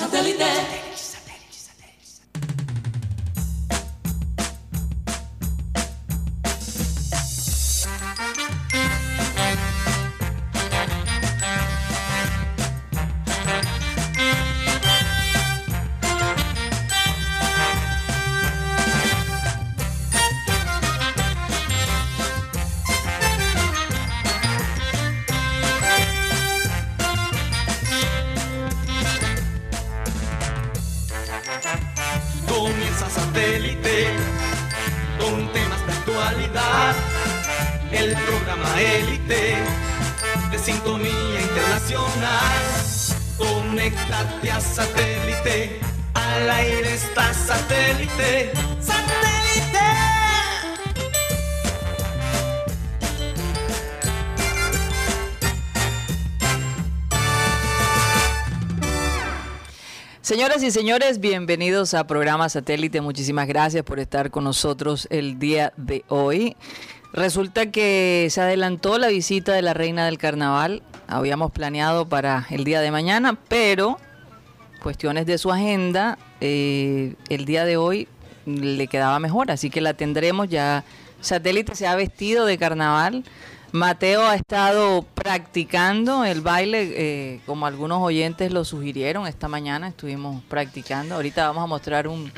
Santelité. Señoras y señores, bienvenidos a programa Satélite. Muchísimas gracias por estar con nosotros el día de hoy. Resulta que se adelantó la visita de la reina del carnaval. Habíamos planeado para el día de mañana, pero cuestiones de su agenda, eh, el día de hoy le quedaba mejor, así que la tendremos ya. Satélite se ha vestido de carnaval. Mateo ha estado practicando el baile, eh, como algunos oyentes lo sugirieron esta mañana, estuvimos practicando. Ahorita vamos a mostrar un,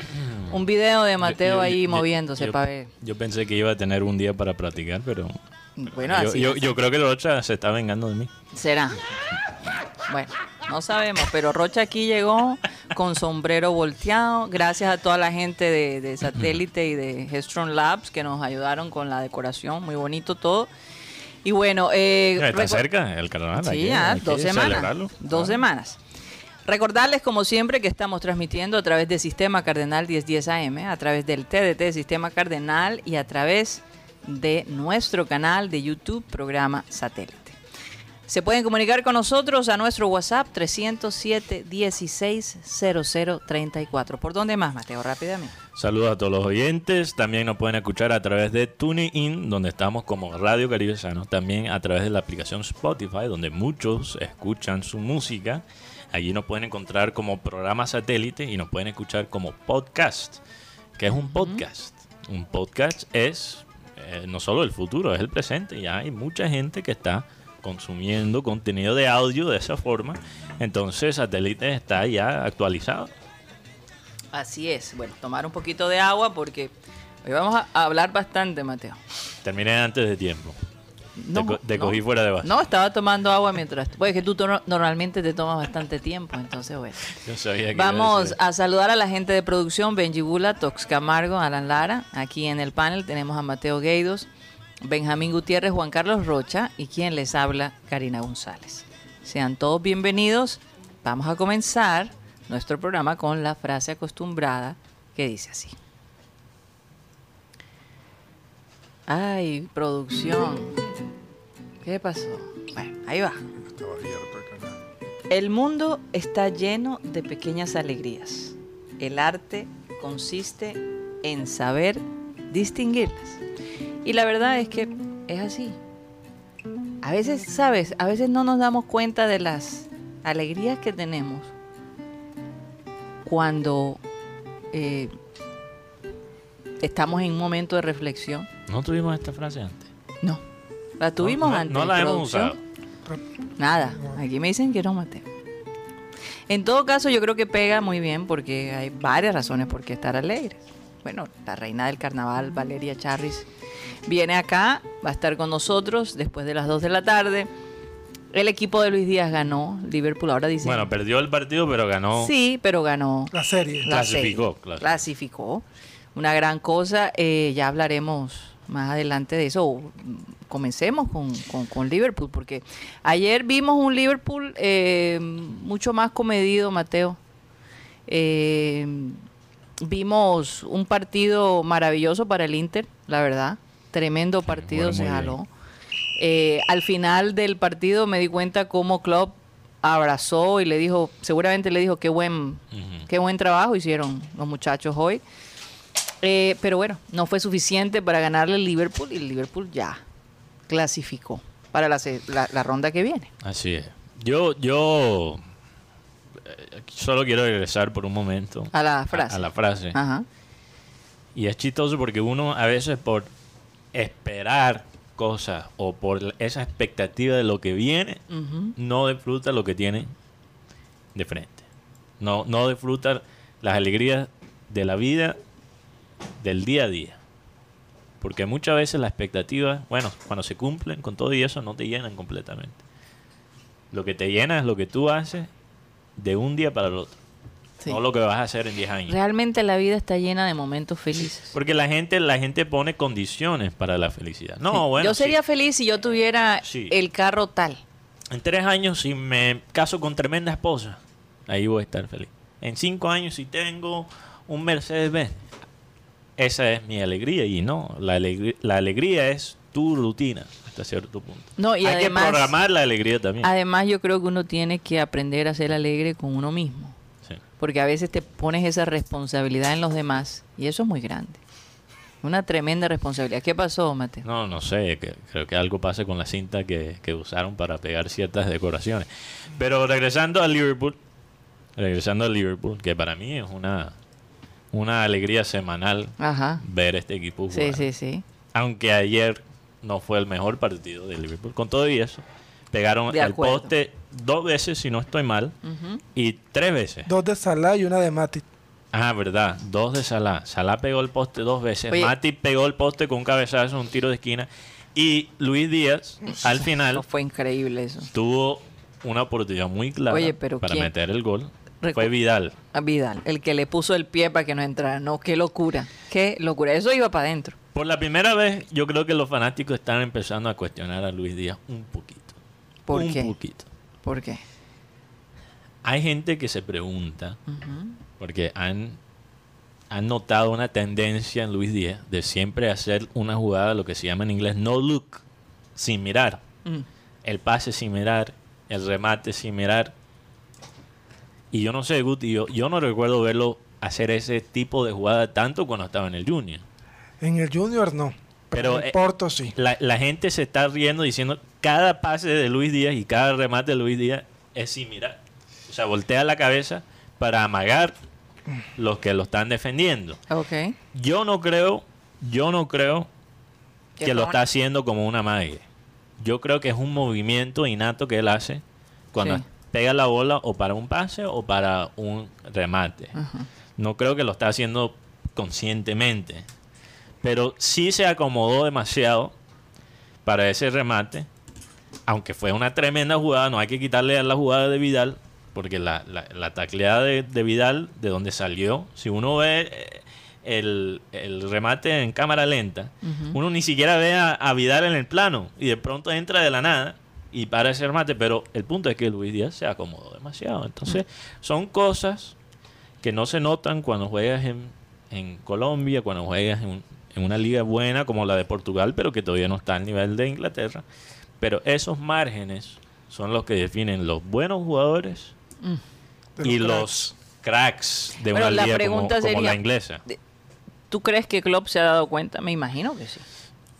un video de Mateo Yo- yo- ahí yo- moviéndose para ver. Yo pensé que iba a tener un día para practicar, pero Bueno, yo, así yo, es. yo creo que Rocha se está vengando de mí. será. Bueno, no sabemos, pero Rocha aquí llegó con sombrero volteado. Gracias a toda la gente de, de Satélite y de Headstrong Labs que nos ayudaron con la decoración, muy bonito todo. Y bueno, eh, Está cerca el carnaval. Sí, ya, que dos semanas. celebrarlo. Dos Ah. semanas. Recordarles, como siempre, que estamos transmitiendo a través de Sistema Cardenal 1010 AM, a través del TDT Sistema Cardenal y a través de nuestro canal de YouTube, programa Satélite. Se pueden comunicar con nosotros a nuestro WhatsApp 307 16 0034. ¿Por dónde más, Mateo? Rápidamente. Saludos a todos los oyentes. También nos pueden escuchar a través de TuneIn, donde estamos como Radio Caribe Sano. También a través de la aplicación Spotify, donde muchos escuchan su música. Allí nos pueden encontrar como programa satélite y nos pueden escuchar como podcast. ¿Qué es un podcast? Un podcast es eh, no solo el futuro, es el presente. Ya hay mucha gente que está consumiendo contenido de audio de esa forma. Entonces, satélite está ya actualizado. Así es. Bueno, tomar un poquito de agua porque hoy vamos a hablar bastante, Mateo. Terminé antes de tiempo. No, te, co- te no. cogí fuera de base. No, estaba tomando agua mientras. Pues que tú to- normalmente te tomas bastante tiempo, entonces bueno. Yo sabía que a Vamos a saludar a la gente de producción, Benji Bula, Tox Camargo, Alan Lara. Aquí en el panel tenemos a Mateo Gueidos, Benjamín Gutiérrez, Juan Carlos Rocha y quien les habla, Karina González. Sean todos bienvenidos. Vamos a comenzar nuestro programa con la frase acostumbrada que dice así. Ay, producción. ¿Qué pasó? Bueno, ahí va. El mundo está lleno de pequeñas alegrías. El arte consiste en saber distinguirlas. Y la verdad es que es así. A veces, ¿sabes? A veces no nos damos cuenta de las alegrías que tenemos cuando eh, estamos en un momento de reflexión. ¿No tuvimos esta frase antes? No, la tuvimos no, antes. No la hemos usado. Nada, aquí me dicen que no, Mateo. En todo caso, yo creo que pega muy bien porque hay varias razones por qué estar alegres. Bueno, la reina del carnaval, Valeria Charris, viene acá, va a estar con nosotros después de las 2 de la tarde. El equipo de Luis Díaz ganó, Liverpool ahora dice... Bueno, perdió el partido, pero ganó. Sí, pero ganó. La serie. la Clasificó, serie. claro. Clasificó. Una gran cosa. eh, ya hablaremos más adelante de eso. Comencemos con, con- con Liverpool, porque ayer vimos un Liverpool eh, mucho más comedido, Mateo. Eh, vimos un partido maravilloso para el Inter, la verdad. Tremendo partido se jaló. Eh, al final del partido me di cuenta cómo Klopp abrazó y le dijo, seguramente le dijo qué buen, qué buen trabajo hicieron los muchachos hoy. Eh, pero bueno, no fue suficiente para ganarle el Liverpool y el Liverpool ya clasificó para la, la- la ronda que viene. Así es. Yo, yo eh, solo quiero regresar por un momento A la frase. a la frase. Ajá. Y es chistoso porque uno a veces por esperar cosas o por esa expectativa de lo que viene, no disfruta lo que tiene de frente. No, no disfruta las alegrías de la vida del día a día. Porque muchas veces las expectativas, bueno, cuando se cumplen con todo y eso, no te llenan completamente. Lo que te llena es lo que tú haces de un día para el otro. Sí. No lo que vas a hacer en 10 años. Realmente la vida está llena de momentos felices. Porque la gente, la gente pone condiciones para la felicidad. No, Sí. bueno. yo sería sí. feliz si yo tuviera el carro tal. En tres años, si me caso con tremenda esposa, ahí voy a estar feliz. En cinco años, si tengo un Mercedes-Benz, esa es mi alegría. Y no, la alegría, la alegría es tu rutina hasta cierto punto. No, y Hay además, que programar la alegría también. además yo creo que uno tiene que aprender a ser alegre con uno mismo. Porque a veces te pones esa responsabilidad en los demás y eso es muy grande. Una tremenda responsabilidad. ¿Qué pasó, Mateo? No, no sé, que- creo que algo pasa con la cinta que, que usaron para pegar ciertas decoraciones. Pero regresando al Liverpool, regresando al Liverpool, que para mí es una, una alegría semanal Ajá. ver este equipo jugar. Sí, sí, sí. Aunque ayer no fue el mejor partido de Liverpool. Con todo y eso, pegaron al poste dos veces, si no estoy mal, y tres veces. Dos de Salah y una de Matic. Ah, verdad. Dos de Salah. Salah pegó el poste dos veces. Oye. Mati pegó el poste con un cabezazo, un tiro de esquina. Y Luis Díaz, al final, No, fue increíble eso. tuvo una oportunidad muy clara Oye, pero para ¿quién? meter el gol. Recu- Fue Vidal. A Vidal, el que le puso el pie para que no entrara. No, qué locura. Qué locura. Eso iba para adentro. Por la primera vez, yo creo que los fanáticos están empezando a cuestionar a Luis Díaz un poquito. ¿Por un qué? poquito. ¿Por qué? Hay gente que se pregunta, porque han, han notado una tendencia en Luis Díaz de siempre hacer una jugada, lo que se llama en inglés no look, sin mirar. Mm. El pase sin mirar, el remate sin mirar. Y yo no sé, Guti, yo, yo no recuerdo verlo hacer ese tipo de jugada tanto cuando estaba en el Junior. En el Junior no. Pero, Pero en eh, el Porto sí. La, la gente se está riendo diciendo cada pase de Luis Díaz y cada remate de Luis Díaz es sin mirar. O sea, voltea la cabeza para amagar los que lo están defendiendo. Ok. Yo no creo, yo no creo Que lo está haciendo como una magia. Yo creo que es un movimiento innato que él hace cuando Sí. pega la bola o para un pase o para un remate. No creo que lo está haciendo conscientemente. Pero sí se acomodó demasiado para ese remate. Aunque fue una tremenda jugada, no hay que quitarle a la jugada de Vidal. Porque la, la, la tacleada de, de Vidal, de donde salió, si uno ve eh, el, el remate en cámara lenta, uno ni siquiera ve a, a Vidal en el plano. Y de pronto entra de la nada y para ese remate. Pero el punto es que Luis Díaz se acomodó demasiado. Entonces, son cosas que no se notan cuando juegas en, en Colombia, cuando juegas en, en una liga buena como la de Portugal, pero que todavía no está al nivel de Inglaterra. Pero esos márgenes son los que definen los buenos jugadores de y los los cracks de Bueno, una liga como, pregunta como sería- la inglesa. ¿Tú crees que Klopp se ha dado cuenta? Me imagino que sí.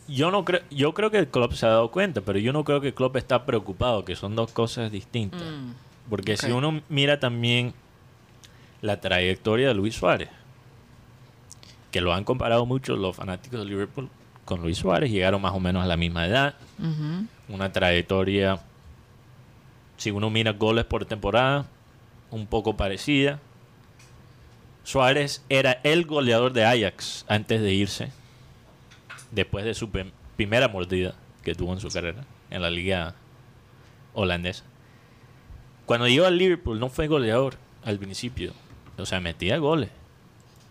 Yo no creo, yo creo que el Klopp se ha dado cuenta, pero yo no creo que Klopp está preocupado, que son dos cosas distintas. Mm. Porque si uno mira también la trayectoria de Luis Suárez, que lo han comparado mucho los fanáticos de Liverpool con Luis Suárez, llegaron más o menos a la misma edad, una trayectoria, si uno mira goles por temporada, un poco parecida. Suárez era el goleador de Ajax antes de irse, después de su prim- primera mordida que tuvo en su carrera en la liga holandesa. Cuando llegó al Liverpool no fue goleador al principio, o sea, metía goles,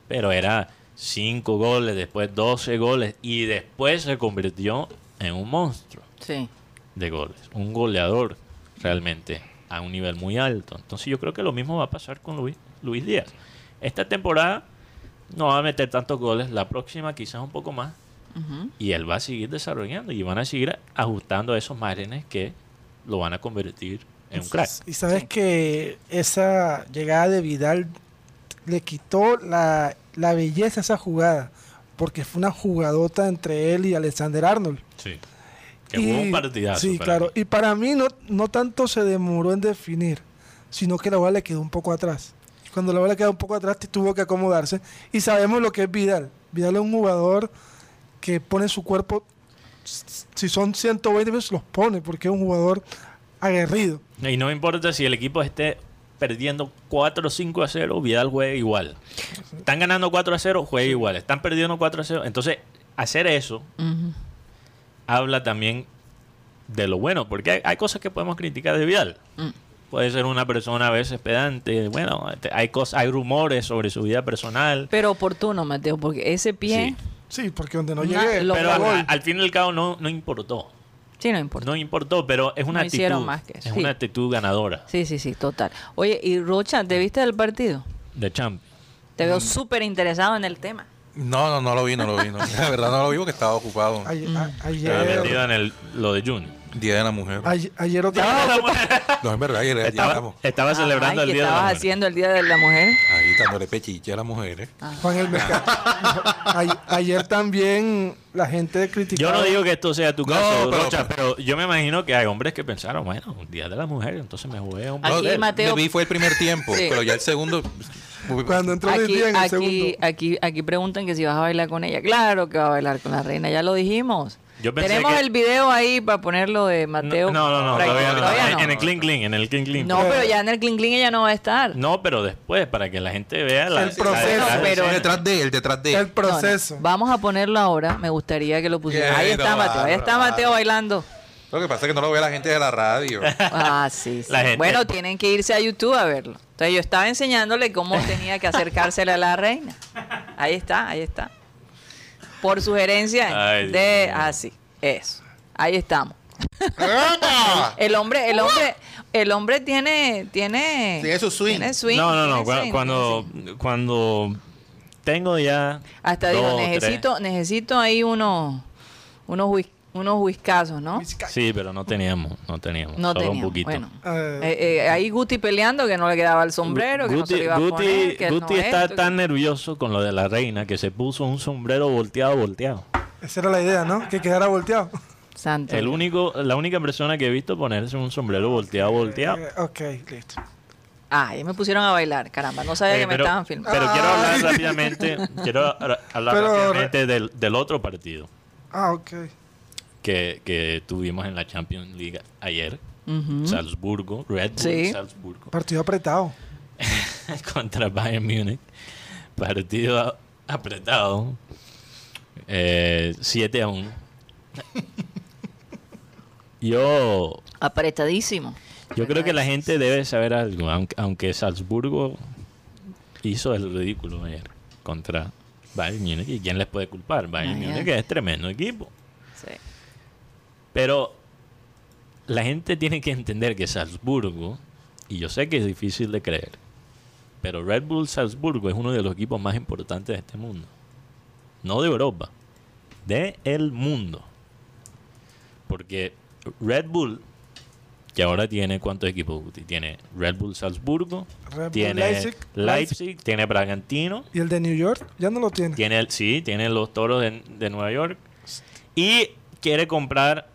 pero era 5 goles, después 12 goles y después se convirtió en un monstruo Sí. de goles, un goleador realmente a un nivel muy alto. Entonces yo creo que lo mismo va a pasar con Luis, Luis Díaz. Esta temporada no va a meter tantos goles, la próxima quizás un poco más, y él va a seguir desarrollando y van a seguir ajustando esos márgenes que lo van a convertir en un crack. Y sabes que esa llegada de Vidal le quitó la, la belleza a esa jugada. Porque fue una jugadota entre él y Alexander Arnold. Sí. Que fue un partidazo. Sí, claro. mí. Y para mí no, no tanto se demoró en definir. sino que la bola le quedó un poco atrás. Cuando la bola quedó un poco atrás, tuvo que acomodarse. Y sabemos lo que es Vidal. Vidal es un jugador que pone su cuerpo, si son 120 veces, los pone, porque es un jugador aguerrido. Y no importa si el equipo esté perdiendo 4 o 5 a 0, Vidal juega igual. Están ganando 4 a 0, juega igual. Están perdiendo 4 a 0. Entonces, hacer eso habla también de lo bueno, porque hay, hay cosas que podemos criticar de Vidal. Mm. Puede ser una persona a veces pedante, bueno, te- hay cosas, hay rumores sobre su vida personal. Pero oportuno, Mateo, porque ese pie, Sí. Sí, porque donde no lo- Pero al, al fin y al cabo no, no importó. Sí, no importa. No importó, pero es una No hicieron actitud. más que eso. Es Sí. una actitud ganadora Sí, sí, sí, total. Oye, y Rocha, ¿te viste del partido? de Champ. Te Mm. veo súper interesado en el tema. No, no, no lo vi, no lo vi. no. La verdad no lo vi porque estaba ocupado. Ayer, Mm. a- Estaba ayer, metido en el, lo de Junior. Día de la mujer. ayer, ayer otra No, es verdad, ayer, ayer Estaba, estamos estaba celebrando Ay, el ¿qué Día de la estabas Mujer. haciendo el Día de la Mujer? ahí dándole pechiche a las mujeres. Juan el Mercado. Ay- ayer también la gente criticaba. Yo no digo que esto sea tu No, caso, pero- Rocha, pero yo me imagino que hay hombres que pensaron, bueno, un Día de la Mujer, entonces me jugué un Aquí. Mateo- Me vi fue el primer tiempo, Sí. pero ya el segundo. Cuando entró el Aquí, día en el aquí, segundo. aquí, aquí preguntan que si vas a bailar con ella. Claro que va a bailar con la reina, ya lo dijimos. Yo pensé Tenemos que- el video ahí para ponerlo de Mateo. No, no, no, Por ahí. todavía, no. Todavía En, no. en el clean clean, en el clean clean. No, pero ya en el Clean Clean ella no va a estar. No, pero después, para que la gente vea la, El la proceso. detrás de Pero- detrás de él, detrás de El él. No, no. proceso. Vamos a ponerlo ahora. Me gustaría que lo pusieran. Ahí está Mateo. Ahí está Mateo bailando. Lo que pasa es que no lo ve la gente de la radio. Ah, sí. sí. La gente- Bueno, tienen que irse a YouTube a verlo. Entonces yo estaba enseñándole cómo tenía que acercársele a la reina. Ahí está, ahí está. Por sugerencia Ay, de así. Eso. Ahí estamos. El hombre, el hombre, el hombre tiene, tiene, Tiene su swing. tiene swing, no, no, no. swing, Cuando, cuando tengo ya. hasta dos digo, tres- necesito, necesito ahí unos, unos, whis- unos whiskazos, ¿no? Sí, pero no teníamos, no teníamos. No solo un poquito. Bueno. Eh, Eh, eh, ahí Guti peleando que no le quedaba el sombrero, que no se Guti, le iba a Guti- poner, que él Guti no está esto, tan nervioso con lo de la reina que se puso un sombrero volteado, volteado. esa era la idea, ¿no? Que quedara volteado. Santo. El único, la única persona que he visto ponerse un sombrero volteado, volteado. Eh, ok, listo. Ah, ya me pusieron a bailar, caramba, no sabía Eh, que me estaban filmando. pero quiero hablar Ay. rápidamente, quiero hablar Pero- rápidamente del, del otro partido Ah, ok. Que, que tuvimos en la Champions League ayer. Salzburgo, Red Bull Sí. Salzburgo Partido apretado. contra Bayern Múnich. Partido a- apretado. Eh, 7 a 1. Yo, Apretadísimo. yo creo que la gente debe saber algo, aunque, aunque Salzburgo hizo el ridículo ayer contra Bayern Múnich. ¿Y quién les puede culpar? Bayern. Múnich es tremendo equipo. Pero la gente tiene que entender que Salzburgo, y yo sé que es difícil de creer, pero Red Bull Salzburgo es uno de los equipos más importantes de este mundo. No de Europa, de el mundo. Porque Red Bull, que ahora tiene cuántos equipos? Tiene Red Bull Salzburgo, Red Bull tiene Leipzig, Leipzig, tiene Bragantino, Y el de New York ya no lo tiene. tiene el, sí, tiene los toros de, de Nueva York y quiere comprar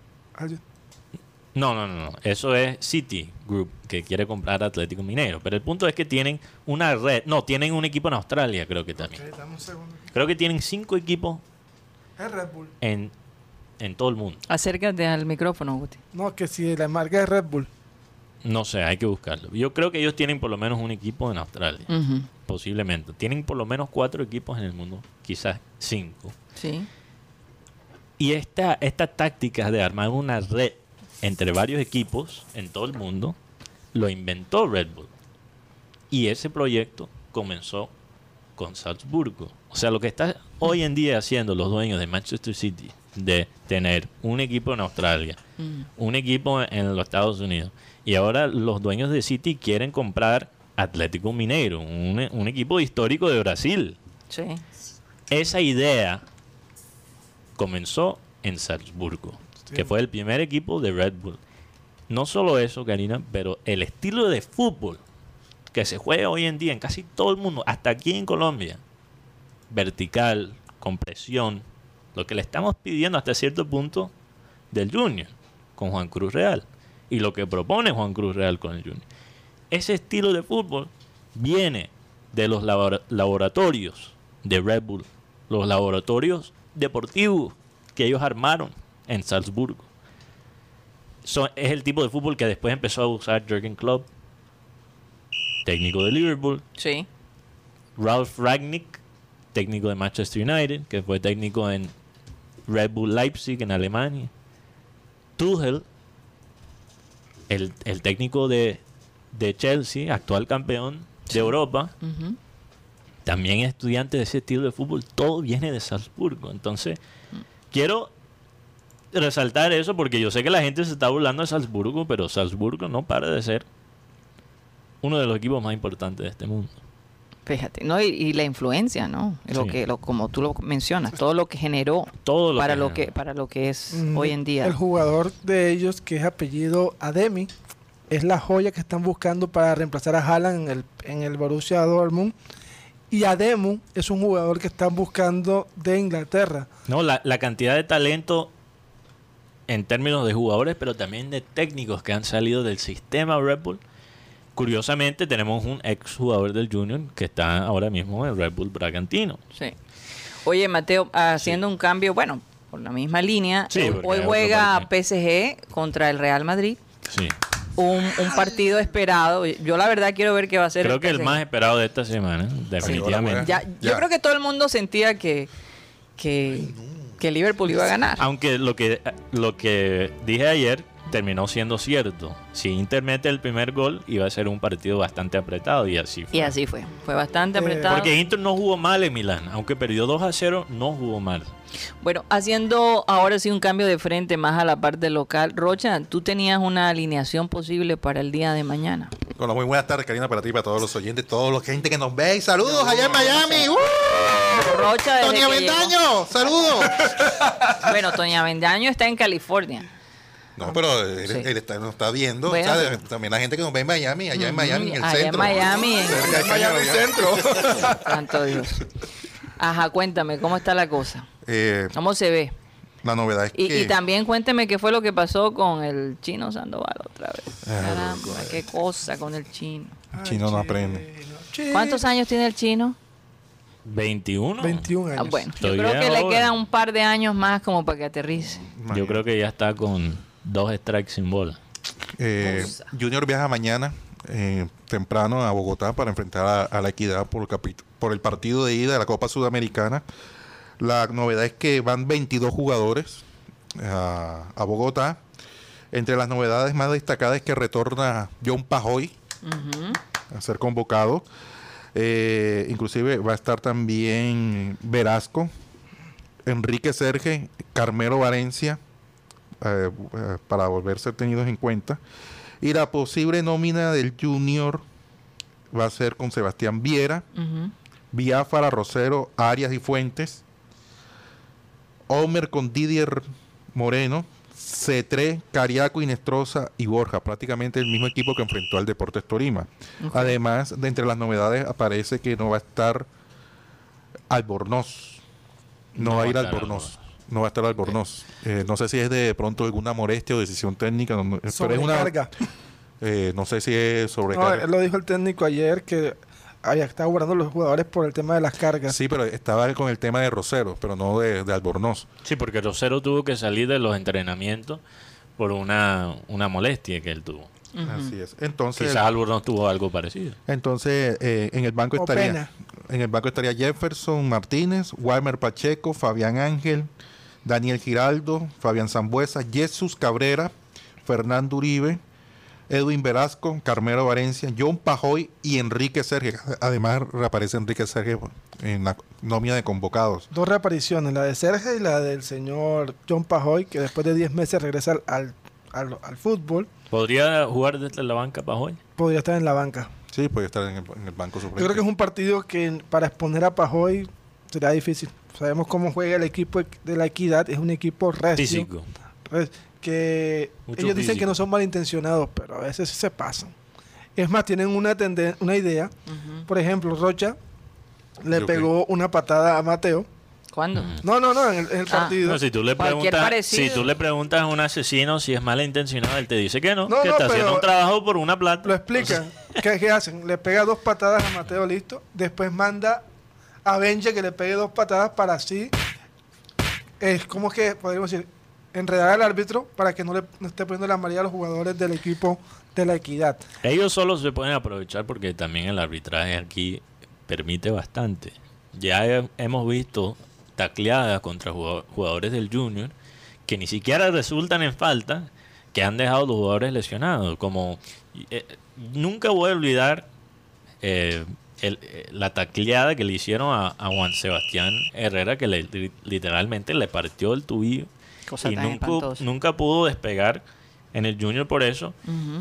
No, no, no, no. Eso es City Group, que quiere comprar Atlético Mineiro. Pero el punto es que tienen una red. No, tienen un equipo en Australia, creo que también. ok, dame un segundo. Creo que tienen cinco equipos Es Red Bull. en, en todo el mundo. Acércate al micrófono, Guti. No, que si la marca es Red Bull. No sé, hay que buscarlo. Yo creo que ellos tienen por lo menos un equipo en Australia. Posiblemente. Tienen por lo menos cuatro equipos en el mundo. Quizás cinco. Sí. Y esta, esta táctica de armar una red entre varios equipos en todo el mundo lo inventó Red Bull. Y ese proyecto comenzó con Salzburgo. O sea, lo que está hoy en día haciendo los dueños de Manchester City, de tener un equipo en Australia, Mm. un equipo en los Estados Unidos, y ahora los dueños de City quieren comprar Atlético Mineiro, un, un equipo histórico de Brasil. Sí. Esa idea comenzó en Salzburgo, que fue el primer equipo de Red Bull. No solo eso, Karina, pero el estilo de fútbol que se juega hoy en día en casi todo el mundo, hasta aquí en Colombia, vertical, con presión, lo que le estamos pidiendo hasta cierto punto del Junior con Juan Cruz Real y lo que propone Juan Cruz Real con el Junior. ese estilo de fútbol viene de los labora- laboratorios de Red Bull, los laboratorios deportivos que ellos armaron en Salzburgo. Es el tipo de fútbol que después empezó a usar Jürgen Klopp, técnico de Liverpool, Sí. Ralph Ragnick, técnico de Manchester United, que fue técnico en Red Bull Leipzig en Alemania. Tuchel, el, el técnico de, de Chelsea, actual campeón de Europa. También es estudiante de ese estilo de fútbol. Todo viene de Salzburgo. Entonces, quiero resaltar eso porque yo sé que la gente se está burlando de Salzburgo, pero Salzburgo no para de ser uno de los equipos más importantes de este mundo. Fíjate, ¿no? Y, y la influencia, ¿no? Lo Sí. que, lo, como tú lo mencionas, todo lo que generó Todo lo para que lo que para lo que es Mm, hoy en día. El jugador de ellos, que es apellido Ademi, es la joya que están buscando para reemplazar a Haaland en el, en el Borussia Dortmund. Y Ademu es un jugador que están buscando de Inglaterra. No, la, la cantidad de talento en términos de jugadores, pero también de técnicos que han salido del sistema Red Bull. Curiosamente, tenemos un ex jugador del Junior que está ahora mismo en Red Bull Bragantino. Sí. Oye, Mateo, haciendo un cambio, bueno, por la misma línea, Sí, hoy- juega. PSG contra el Real Madrid. Sí. Un, un partido esperado. Yo la verdad quiero ver qué va a ser. Creo que el más esperado de esta semana, definitivamente. Ya, yo Ya. creo que todo el mundo sentía que, que, que Liverpool iba a ganar. Aunque lo que, lo que dije ayer terminó siendo cierto. Si Inter mete el primer gol, iba a ser un partido bastante apretado y así fue. Y así fue. Fue bastante Eh, apretado. Porque Inter no jugó mal en Milán. Aunque perdió 2 a 0, no jugó mal. Bueno, haciendo ahora sí un cambio de frente más a la parte local. Rocha, tú tenías una alineación posible para el día de mañana. Bueno, muy buenas tardes, Karina, para ti, para todos los oyentes, todos los gente que nos ve. Y saludos allá en Miami. ¡Uh! Rocha, Toña Vendaño, saludos. Bueno, Toña Vendaño está en California. No, pero él, Sí. él está, nos está viendo. Bueno. o sea, también la gente que nos ve en Miami, allá en Miami, en el Allá en centro. Miami, en- Cerca de Miami centro. Santo Dios. Ajá, cuéntame, ¿cómo está la cosa? Eh, ¿Cómo se ve? la novedad es Y, que... y también cuénteme qué fue lo que pasó con el chino Sandoval otra vez. Ah, Caramba, qué cosa con el chino. Chino no aprende. ¿Cuántos años tiene el chino? 21. 21 Ah, años. bueno, yo creo que le quedan un par de años más como para que aterrice. Yo creo que ya está con dos strikes sin bola. Eh. Junior viaja mañana eh, temprano a Bogotá para enfrentar a, a la Equidad por el, por el partido de ida de la Copa Sudamericana. La novedad es que van 22 jugadores a, a Bogotá. Entre las novedades más destacadas es que retorna John Pajoy a ser convocado. Eh, inclusive va a estar también Verasco, Enrique Serge, Carmelo Valencia, eh, eh, para volver a ser tenidos en cuenta. Y la posible nómina del Junior va a ser con Sebastián Viera. Biafara, Rosero, Arias y Fuentes, Homer con Didier Moreno, C3, Cariaco, Inestrosa y Borja, prácticamente el mismo equipo que enfrentó al Deportes Torima. Además, de entre las novedades aparece que no va a estar Albornoz. No, va a ir Albornoz. No va a estar Albornoz. Eh, no sé si es de pronto alguna molestia o decisión técnica. no- no- pero es una, eh, no sé si es No, sobrecarga. él lo dijo el técnico ayer que había estado guardando los jugadores por el tema de las cargas. Sí, pero estaba con el tema de Rosero, pero no de, de Albornoz. Sí, porque Rosero tuvo que salir de los entrenamientos por una, una molestia que él tuvo. Así es. Entonces, Quizás Albornoz tuvo algo parecido. entonces eh, en el banco O estaría pena. en el banco estaría Jefferson Martínez, Walmer Pacheco, Fabián Ángel, Daniel Giraldo, Fabián Zambuesa, Jesús Cabrera, Fernando Uribe, Edwin Velasco, Carmelo Valencia, John Pajoy y Enrique Serge. Además reaparece Enrique Serge en la nómina de convocados. Dos reapariciones, la de Sergio y la del señor John Pajoy, que después de 10 meses regresa al, al, al- fútbol. ¿Podría jugar desde la banca para hoy? Podría estar en la banca. Sí, puede estar en el, en el banco suplente. Yo creo que es un partido que para exponer a Pajoy será difícil. Sabemos cómo juega el equipo de la Equidad, es un equipo recio. Físico. Que Mucho ellos dicen físico. que no son malintencionados, pero a veces se pasan. Es más, tienen una, una idea. Por ejemplo, Rocha le Yo pegó una patada a Mateo ¿Cuándo? No, no, no, en el, en el Ah. partido. No, si tú le preguntas, si tú le preguntas a un asesino si es malintencionado, él te dice que no, No, que no, está haciendo un trabajo por una plata. Lo explica. ¿Qué, qué hacen? Le pega dos patadas a Mateo Listo. Después manda a Benja que le pegue dos patadas para así. Es como que, podríamos decir, enredar al árbitro para que no le esté poniendo la amarilla a los jugadores del equipo de la equidad. Ellos solo se pueden aprovechar porque también el arbitraje aquí permite bastante. Ya he- hemos visto tacleadas contra jugado- jugadores del Junior que ni siquiera resultan en falta, que han dejado los jugadores lesionados. Como eh, nunca voy a olvidar eh, eh, la tacleada que le hicieron a, a Juan Sebastián Herrera, que le- li- literalmente le partió el tubillo Cosa y tan nunca, espantosa. nunca pudo despegar en el Junior por eso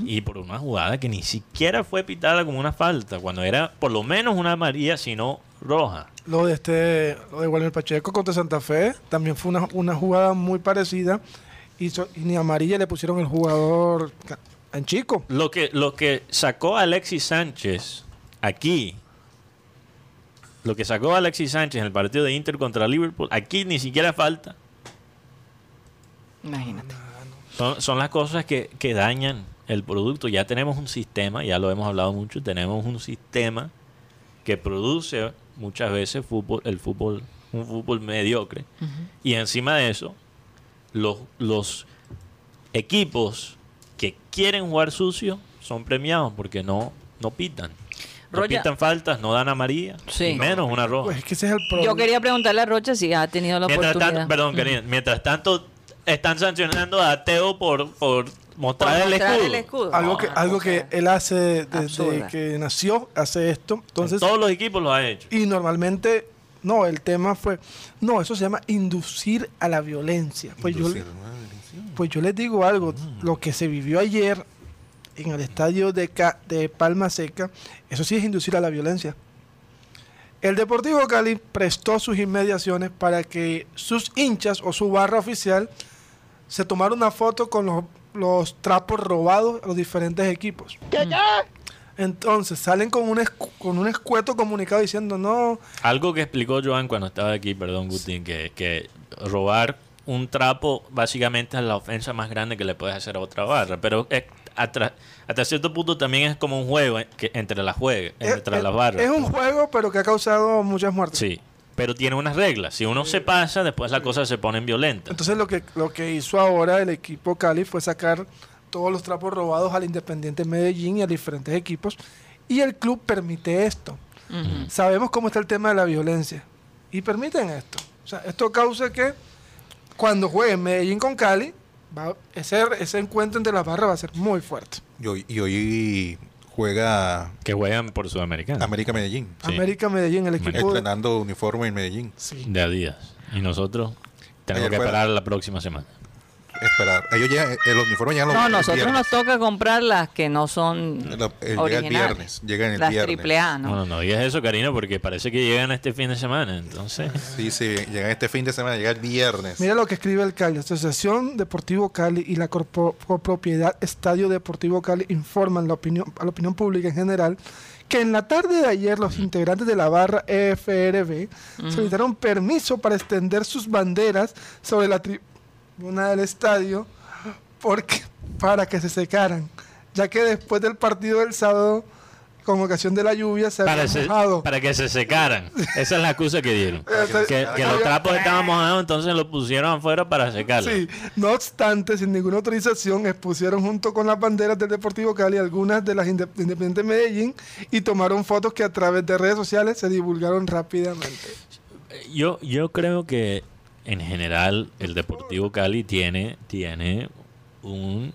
y por una jugada que ni siquiera fue pitada como una falta, cuando era por lo menos una amarilla, sino roja. Lo de este, lo de Walter Pacheco contra Santa Fe también fue una, una jugada muy parecida. Y, so- y ni amarilla le pusieron el jugador en chico. Lo que, lo que sacó a Alexis Sánchez aquí, lo que sacó a Alexis Sánchez en el partido de Inter contra Liverpool, aquí ni siquiera falta. Imagínate. Son, son las cosas que, que dañan el producto. Ya tenemos un sistema, ya lo hemos hablado mucho, tenemos un sistema que produce muchas veces fútbol, el fútbol, un fútbol mediocre. Y encima de eso, los, los equipos que quieren jugar sucio son premiados porque no, no pitan. No pitan faltas, no dan amarilla, Sí. menos una roja. Pues es que ese es el problema. Yo quería preguntarle a Rocha si ha tenido la Mientras oportunidad. tanto, perdón, Karina, mientras tanto están sancionando a Teo por, por mostrar, Por el, mostrar escudo. el escudo. algo No, que, una algo que él hace desde absurda. que nació, hace esto. Entonces, Todos los equipos lo han hecho. y normalmente, no, el tema fue, no, eso se llama inducir a la violencia. Pues pues yo les digo algo, lo que se vivió ayer en el estadio de, Ca- de Palma Seca, eso sí es inducir a la violencia. El Deportivo Cali prestó sus inmediaciones para que sus hinchas o su barra oficial se tomara una foto con los, los trapos robados a los diferentes equipos. Entonces salen con un, escu- con un escueto comunicado diciendo, no, Algo que explicó Joan cuando estaba aquí, perdón, Guti, que, que robar un trapo básicamente es la ofensa más grande que le puedes hacer a otra barra. Pero es- hasta cierto punto también es como un juego eh, que, entre las juegue, entre es, las barras. es un juego pero que ha causado muchas muertes. Sí, pero tiene unas reglas. Si uno se pasa, después las cosas se ponen violentas. Entonces lo que, lo que hizo ahora el equipo Cali fue sacar todos los trapos robados al Independiente Medellín y a diferentes equipos. Y el club permite esto. Sabemos cómo está el tema de la violencia. Y permiten esto. O sea, esto causa que cuando jueguen Medellín con Cali, va, ese, ese encuentro entre las barras va a ser muy fuerte. Y hoy, y hoy juega Que juegan por Sudamericana. América Medellín. Sí. América Medellín, el equipo de, Estrenando uniforme en Medellín. Sí. de Adidas. Y nosotros tenemos Ayer que esperar la próxima semana. Esperar. Ellos llegan, eh, los uniformes llegan los No, el nosotros viernes. nos toca comprar las que no son El- el- llega el originales. viernes, llega en el las viernes. triple A, No, ¿no? no, no digas eso, Karina, porque parece que llegan este fin de semana. Entonces, Sí, sí, llega este fin de semana, llega el viernes. Mira lo que escribe el Cali. Asociación Deportivo Cali y la copropiedad Estadio Deportivo Cali informan la opinión, a la opinión pública en general que en la tarde de ayer los integrantes de la barra EFRB solicitaron permiso para extender sus banderas sobre la tribuna del estadio porque, para que se secaran, ya que después del partido del sábado, con ocasión de la lluvia, se para, mojado. para que se secaran. Esa es la excusa que dieron. Que, que los trapos estaban mojados, entonces los pusieron afuera para secarlos. Sí, no obstante, sin ninguna autorización, expusieron junto con las banderas del Deportivo Cali algunas de las inde- de Independiente Medellín y tomaron fotos que a través de redes sociales se divulgaron rápidamente. Yo, yo creo que en general el Deportivo Cali tiene, tiene un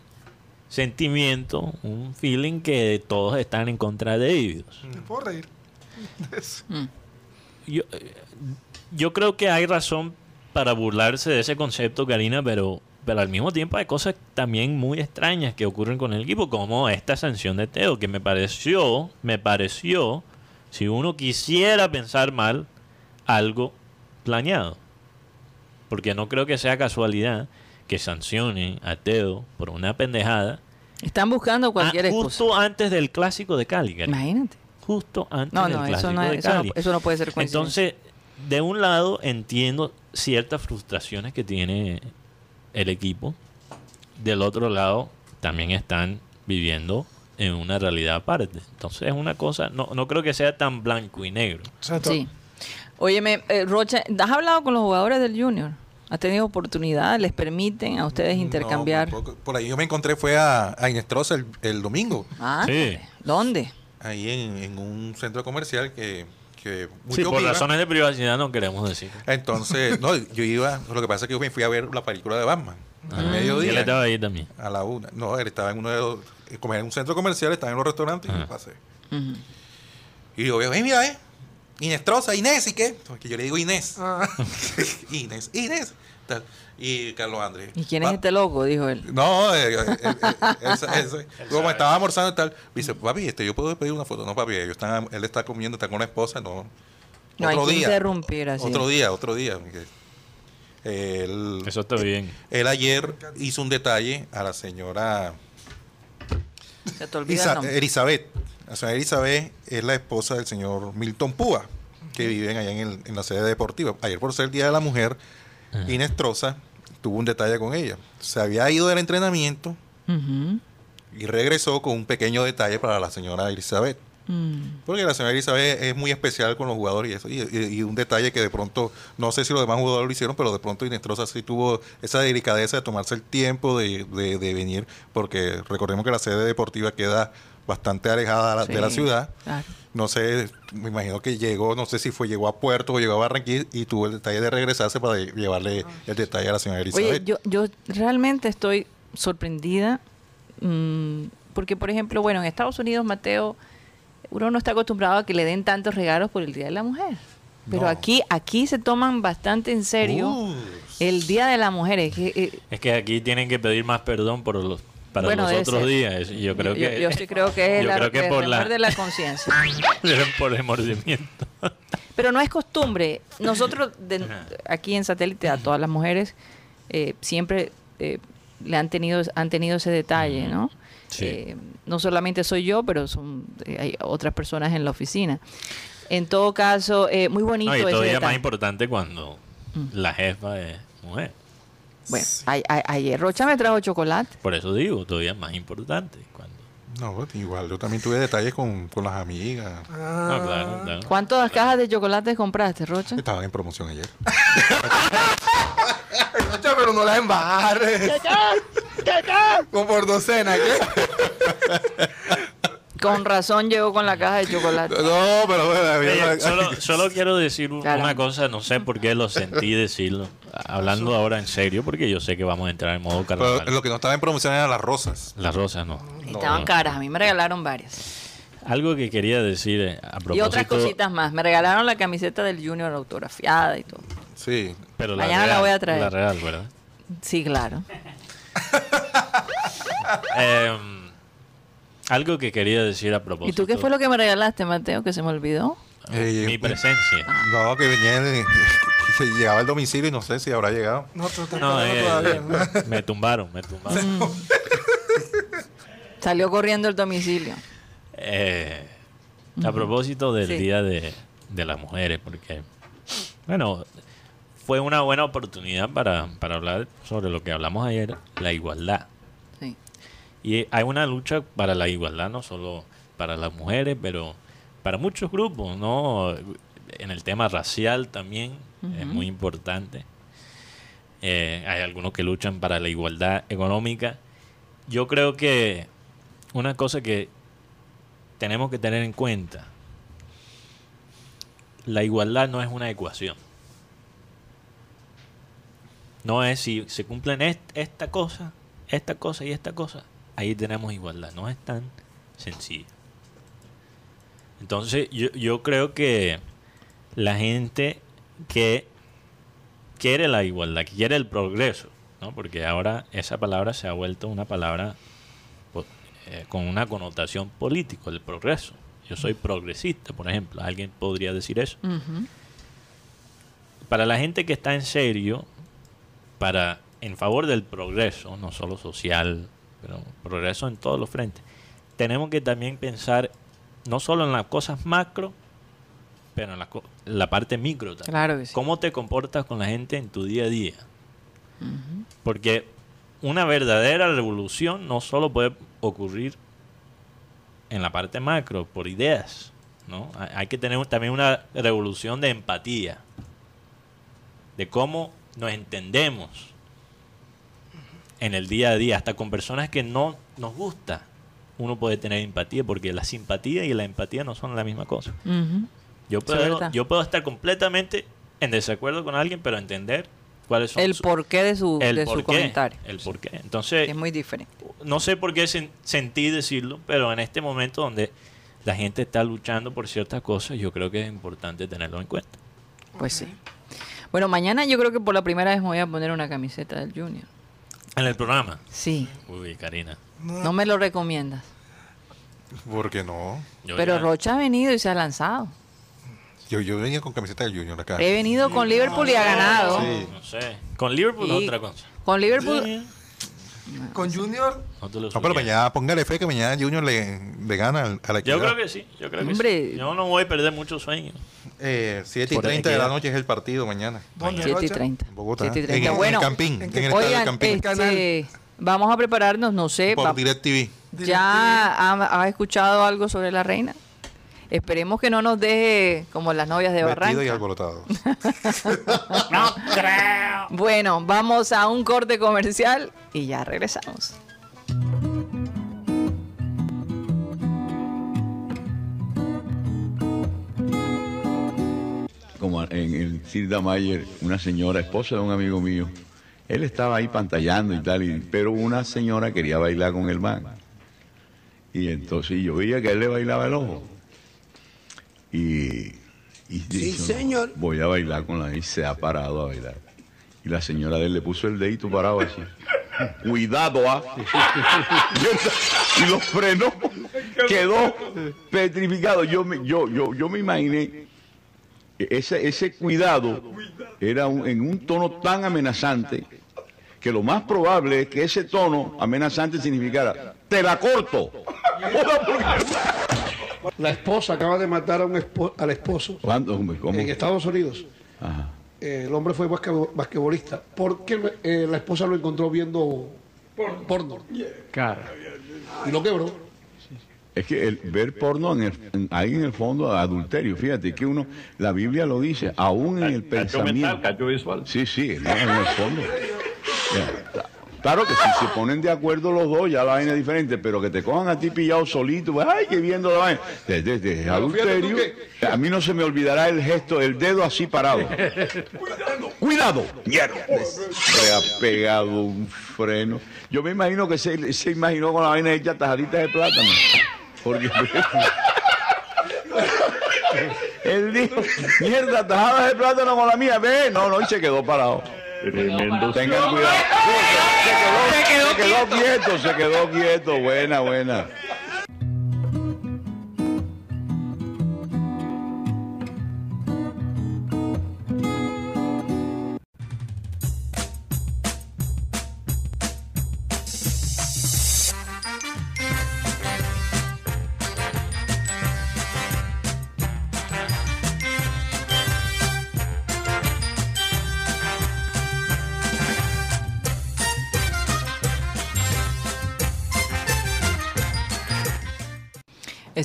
sentimiento, un feeling que todos están en contra de ellos. ¿Me puedo reír? Mm. Yo, yo creo que hay razón para burlarse de ese concepto, Karina, pero, pero al mismo tiempo hay cosas también muy extrañas que ocurren con el equipo, como esta sanción de Teo, que me pareció, me pareció, si uno quisiera pensar mal, algo planeado. Porque no creo que sea casualidad que sancione a Teo por una pendejada Están buscando ah, cualquier excusa. justo antes del clásico de Cali. Imagínate. Justo antes No, del no, clásico eso no, de eso no, Cali. eso no puede ser coincidencia. Entonces, de un lado entiendo ciertas frustraciones que tiene el equipo. Del otro lado también están viviendo en una realidad aparte. Entonces es una cosa, no, no creo que sea tan blanco y negro. Exacto. Sí. Óyeme, eh, Rocha, ¿has hablado con los jugadores del Junior? ¿Has tenido oportunidad? ¿Les permiten a ustedes intercambiar? No, por, por ahí yo me encontré, fue a, a Inestrosa el, el domingo, Ah, Sí. ¿Dónde? ahí en, en un centro comercial que, que muchos Sí, por razones de privacidad no queremos decir. Entonces, no, yo iba, lo que pasa es que yo me fui a ver la película de Batman al Y él mediodía. estaba ahí también. A la una. No, él estaba en uno de los. Como en un centro comercial, estaba en los restaurantes y Ajá. me pasé. Y yo veo, hey, mira, eh. Inestrosa, Inés, ¿y qué? Porque yo le digo Inés. Ah, Inés, Inés. Tal. Y Carlos Andrés. ¿Y quién es "Pa- este loco? Dijo él. No, eh, eh, eh, esa- ese. como estaba almorzando y tal, dice, papi, este, yo puedo pedir una foto. No, papi, ellos están, él está comiendo, está con una esposa, no. No hay que interrumpir así. Otro día, otro día. que Él, Eso está bien. él ayer hizo un detalle a la señora Se te Isa-. Elizabeth. La señora Elizabeth es la esposa del señor Milton Púa, que viven allá en, el- en la sede deportiva. Ayer por ser el Día de la Mujer, Inés Troza tuvo un detalle con ella. Se había ido del entrenamiento y regresó con un pequeño detalle para la señora Elizabeth. Mm. Porque la señora Elizabeth es muy especial con los jugadores y eso. Y, y- y un detalle que de pronto, no sé si los demás jugadores lo hicieron, pero de pronto Inestrosa sí tuvo esa delicadeza de tomarse el tiempo de, de- de venir, porque recordemos que la sede deportiva queda bastante alejada de la- de la Sí, ciudad. claro. No sé, me imagino que llegó, no sé si fue, llegó a Puerto o llegó a Barranquilla y tuvo el detalle de regresarse para llevarle el detalle a la señora Elizabeth. Oye, yo, yo realmente estoy sorprendida mm, porque, por ejemplo, bueno, en Estados Unidos, Mateo, uno no está acostumbrado a que le den tantos regalos por el Día de la Mujer. Pero No. aquí, aquí se toman bastante en serio Uh, el Día de la Mujer. Es que, eh, Es que aquí tienen que pedir más perdón por los para Bueno, los otros ser. días. Yo creo yo, que yo sí creo que es yo la, creo que el por la, remor de la conciencia. por remordimiento. Pero no es costumbre. Nosotros de- aquí en satélite a todas las mujeres eh, siempre eh, le han tenido han tenido ese detalle, ¿no? Sí. Eh, no solamente soy yo, pero son eh, hay otras personas en la oficina. En todo caso, eh, muy bonito No, y ese todavía más importante cuando la jefa es mujer. Bueno, a- a- ayer Rocha me trajo chocolate. Por eso digo, todavía más importante. Cuando... no, pues, igual, yo también tuve detalles con, con las amigas. ah, No, claro, claro. ¿Cuántas cajas de chocolate compraste, Rocha? Estaban en promoción ayer. Rocha, pero no la embarres. Como por docena, ¿qué? Con razón llegó con la caja de chocolate. No, pero bueno, había Oye, una- solo, solo quiero decir Caramba. una cosa, no sé por qué lo sentí decirlo. Hablando ahora en serio, porque yo sé que vamos a entrar en modo pero carnaval. lo que no estaba en promoción eran las rosas. Las rosas no. Estaban No. caras, a mí me regalaron varias. Algo que quería decir eh, a propósito. Y otras cositas más. Me regalaron la camiseta del Junior autografiada y todo. Sí. Pero Mañana la voy a traer. La real, ¿verdad? Sí, claro. Eh, algo que quería decir a propósito. ¿Y tú qué fue lo que me regalaste, Mateo, que se me olvidó? Eh, Mi presencia. No, que venía de- que llegaba al domicilio y no sé si habrá llegado. No, No, eh, todavía. ¿no? me tumbaron, me tumbaron. Salió corriendo el domicilio. Eh, a propósito del Sí. Día de, de las Mujeres, porque, bueno, fue una buena oportunidad para, para hablar sobre lo que hablamos ayer, la igualdad. Y hay una lucha para la igualdad, no solo para las mujeres, pero para muchos grupos, ¿no? En el tema racial también es muy importante. Eh, hay algunos que luchan para la igualdad económica. Yo creo que una cosa que tenemos que tener en cuenta, la igualdad no es una ecuación. No es si se cumplen est- esta cosa, esta cosa y esta cosa, ahí tenemos igualdad. No es tan sencillo. Entonces yo, yo creo que la gente que quiere la igualdad, que quiere el progreso, ¿no? porque ahora esa palabra se ha vuelto una palabra eh, con una connotación política, el progreso. Yo soy progresista, por ejemplo. Alguien podría decir eso. Para la gente que está en serio, para en favor del progreso, no solo social, pero progreso en todos los frentes, tenemos que también pensar no solo en las cosas macro, pero en la, la parte micro también. Claro que sí. ¿Cómo te comportas con la gente en tu día a día? Porque una verdadera revolución no solo puede ocurrir en la parte macro, por ideas, ¿no? Hay que tener también una revolución de empatía, de cómo nos entendemos en el día a día, hasta con personas que no nos gusta. Uno puede tener empatía, porque la simpatía y la empatía no son la misma cosa. Yo puedo, verdad. yo puedo estar completamente en desacuerdo con alguien, pero entender cuáles son El su- porqué de su, el de su comentario. El por qué. Entonces, Es muy diferente. no sé por qué sen- sentí decirlo, pero en este momento donde la gente está luchando por ciertas cosas, yo creo que es importante tenerlo en cuenta. Pues sí. Bueno, mañana yo creo que por la primera vez me voy a poner una camiseta del Junior. En el programa. Sí. Uy, Karina. No me lo recomiendas. ¿Por qué no? yo Pero ya- Rocha ha venido y se ha lanzado. Yo, yo venía con camiseta del Junior acá. He venido con Liverpool y ha ganado. Sí. No sé. Con Liverpool es Y otra cosa. Con Liverpool. Sí. Con Junior, No pero mañana póngale fe que mañana Junior le, le gana al- a la Yo creo que sí. Yo creo que Hombre. sí. Yo no voy a perder mucho sueño. Eh, 7 y Por 30 de la noche es el partido mañana. ¿dónde, 7 y Rocha? 30. En Bogotá. 7 y En 30. el- en bueno, el Campín. ¿en el oigan, Campín. este, vamos a prepararnos, no sé. por DirecTV. ¿Ya ha, ha escuchado algo sobre la reina? Esperemos que no nos deje como las novias de Vestido y Barranca. alborotado. Bueno, vamos a un corte comercial y ya regresamos. como en el Cirda Mayer, una señora, esposa de un amigo mío, él estaba ahí pantallando y tal, y- pero una señora quería bailar con el man. Y entonces yo veía que él le bailaba el ojo. Y, y dijo, señor. voy a bailar con la y se ha parado a bailar. Y la señora de él le puso el dedito parado así. Cuidado, ah. y lo frenó. Quedó petrificado. Yo me, yo, yo, yo me imaginé ese, ese cuidado era un- en un tono tan amenazante que lo más probable es que ese tono amenazante significara te la corto. La esposa acaba de matar a un espo- al esposo ¿Cuándo? ¿Cómo? en Estados Unidos. Ajá. Eh, el hombre fue basque- basquetbolista porque eh, la esposa lo encontró viendo porno. Y lo quebró. Es que el ver porno en el, en- ahí en el fondo adulterio, fíjate que uno, la Biblia lo dice, aún en el pensamiento. Sí, sí, en el fondo. Claro que si se ponen de acuerdo los dos, ya la vaina es diferente, pero que te cojan a ti pillado solito, pues, ay, que viendo la vaina. De, de- a mí no se me olvidará el gesto, el dedo así parado. ¡Cuidado! ¡Mierda! Le ha pegado un freno. Yo me imagino que se, se imaginó con la vaina hecha tajaditas de plátano. Porque él dijo, mierda, tajadas de plátano con la mía, ve. No, no, y se quedó parado. Tremendo. Tengan cuidado. Se, quedó, se quedó quieto, se quedó quieto. Buena, buena.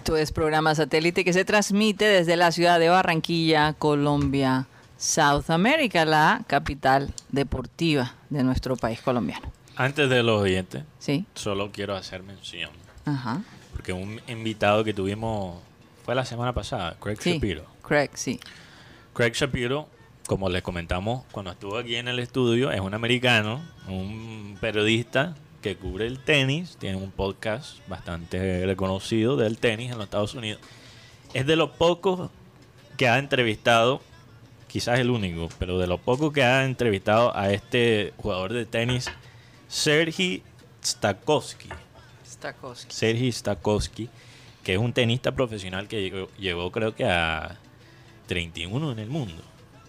Esto es programa satélite que se transmite desde la ciudad de Barranquilla, Colombia, South America, la capital deportiva de nuestro país colombiano. Antes de los oyentes, ¿Sí? solo quiero hacer mención. Ajá. Porque un invitado que tuvimos fue la semana pasada, Craig Sí. Shapiro. Craig, sí. Craig Shapiro, como les comentamos cuando estuvo aquí en el estudio, es un americano, un periodista que cubre el tenis, tiene un podcast bastante reconocido del tenis en los Estados Unidos. Es de los pocos que ha entrevistado, quizás el único, pero de los pocos que ha entrevistado a este jugador de tenis, Sergi Stakowski. Stakowski. Sergi Stakowski, que es un tenista profesional que llegó, llegó creo que a 31 en el mundo,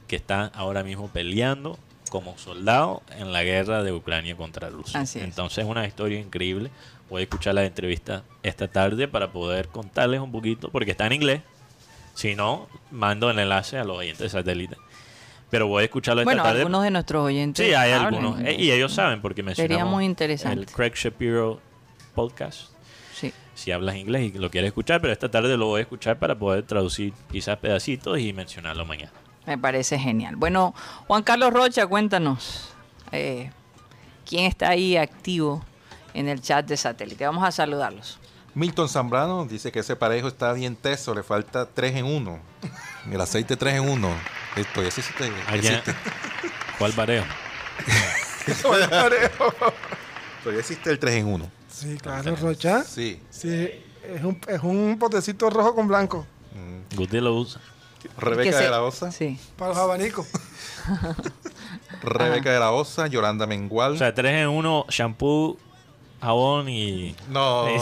que está ahora mismo peleando como soldado en la guerra de Ucrania contra Rusia. Así es. Entonces es una historia increíble. Voy a escuchar la entrevista esta tarde para poder contarles un poquito, porque está en inglés, Si no, mando el enlace a los oyentes de satélite. Pero voy a escucharlo esta Bueno, tarde. algunos de nuestros oyentes. Sí, hay algunos. Eh, Y ellos saben porque mencionamos Sería muy interesante. el Craig Shapiro podcast. Sí. Si hablas inglés y lo quieres escuchar, pero esta tarde lo voy a escuchar para poder traducir quizás pedacitos y mencionarlo mañana. Me parece genial. Bueno, Juan Carlos Rocha, cuéntanos. eh, ¿Quién está ahí activo en el chat de satélite? Vamos a saludarlos. Milton Zambrano dice que ese parejo está bien teso, le falta 3 en 1. El aceite 3 en 1. Esto ya existe. Allá, existe. ¿Cuál pareo? Todavía existe el 3 en 1. Sí, claro, Rocha. Sí. Sí, es un, es un potecito rojo con blanco Guti lo usa. Rebeca de la Osa. Sí. para los abanicos. Rebeca de la Osa, Yolanda Mengual. O sea, tres en uno, shampoo, jabón y... no.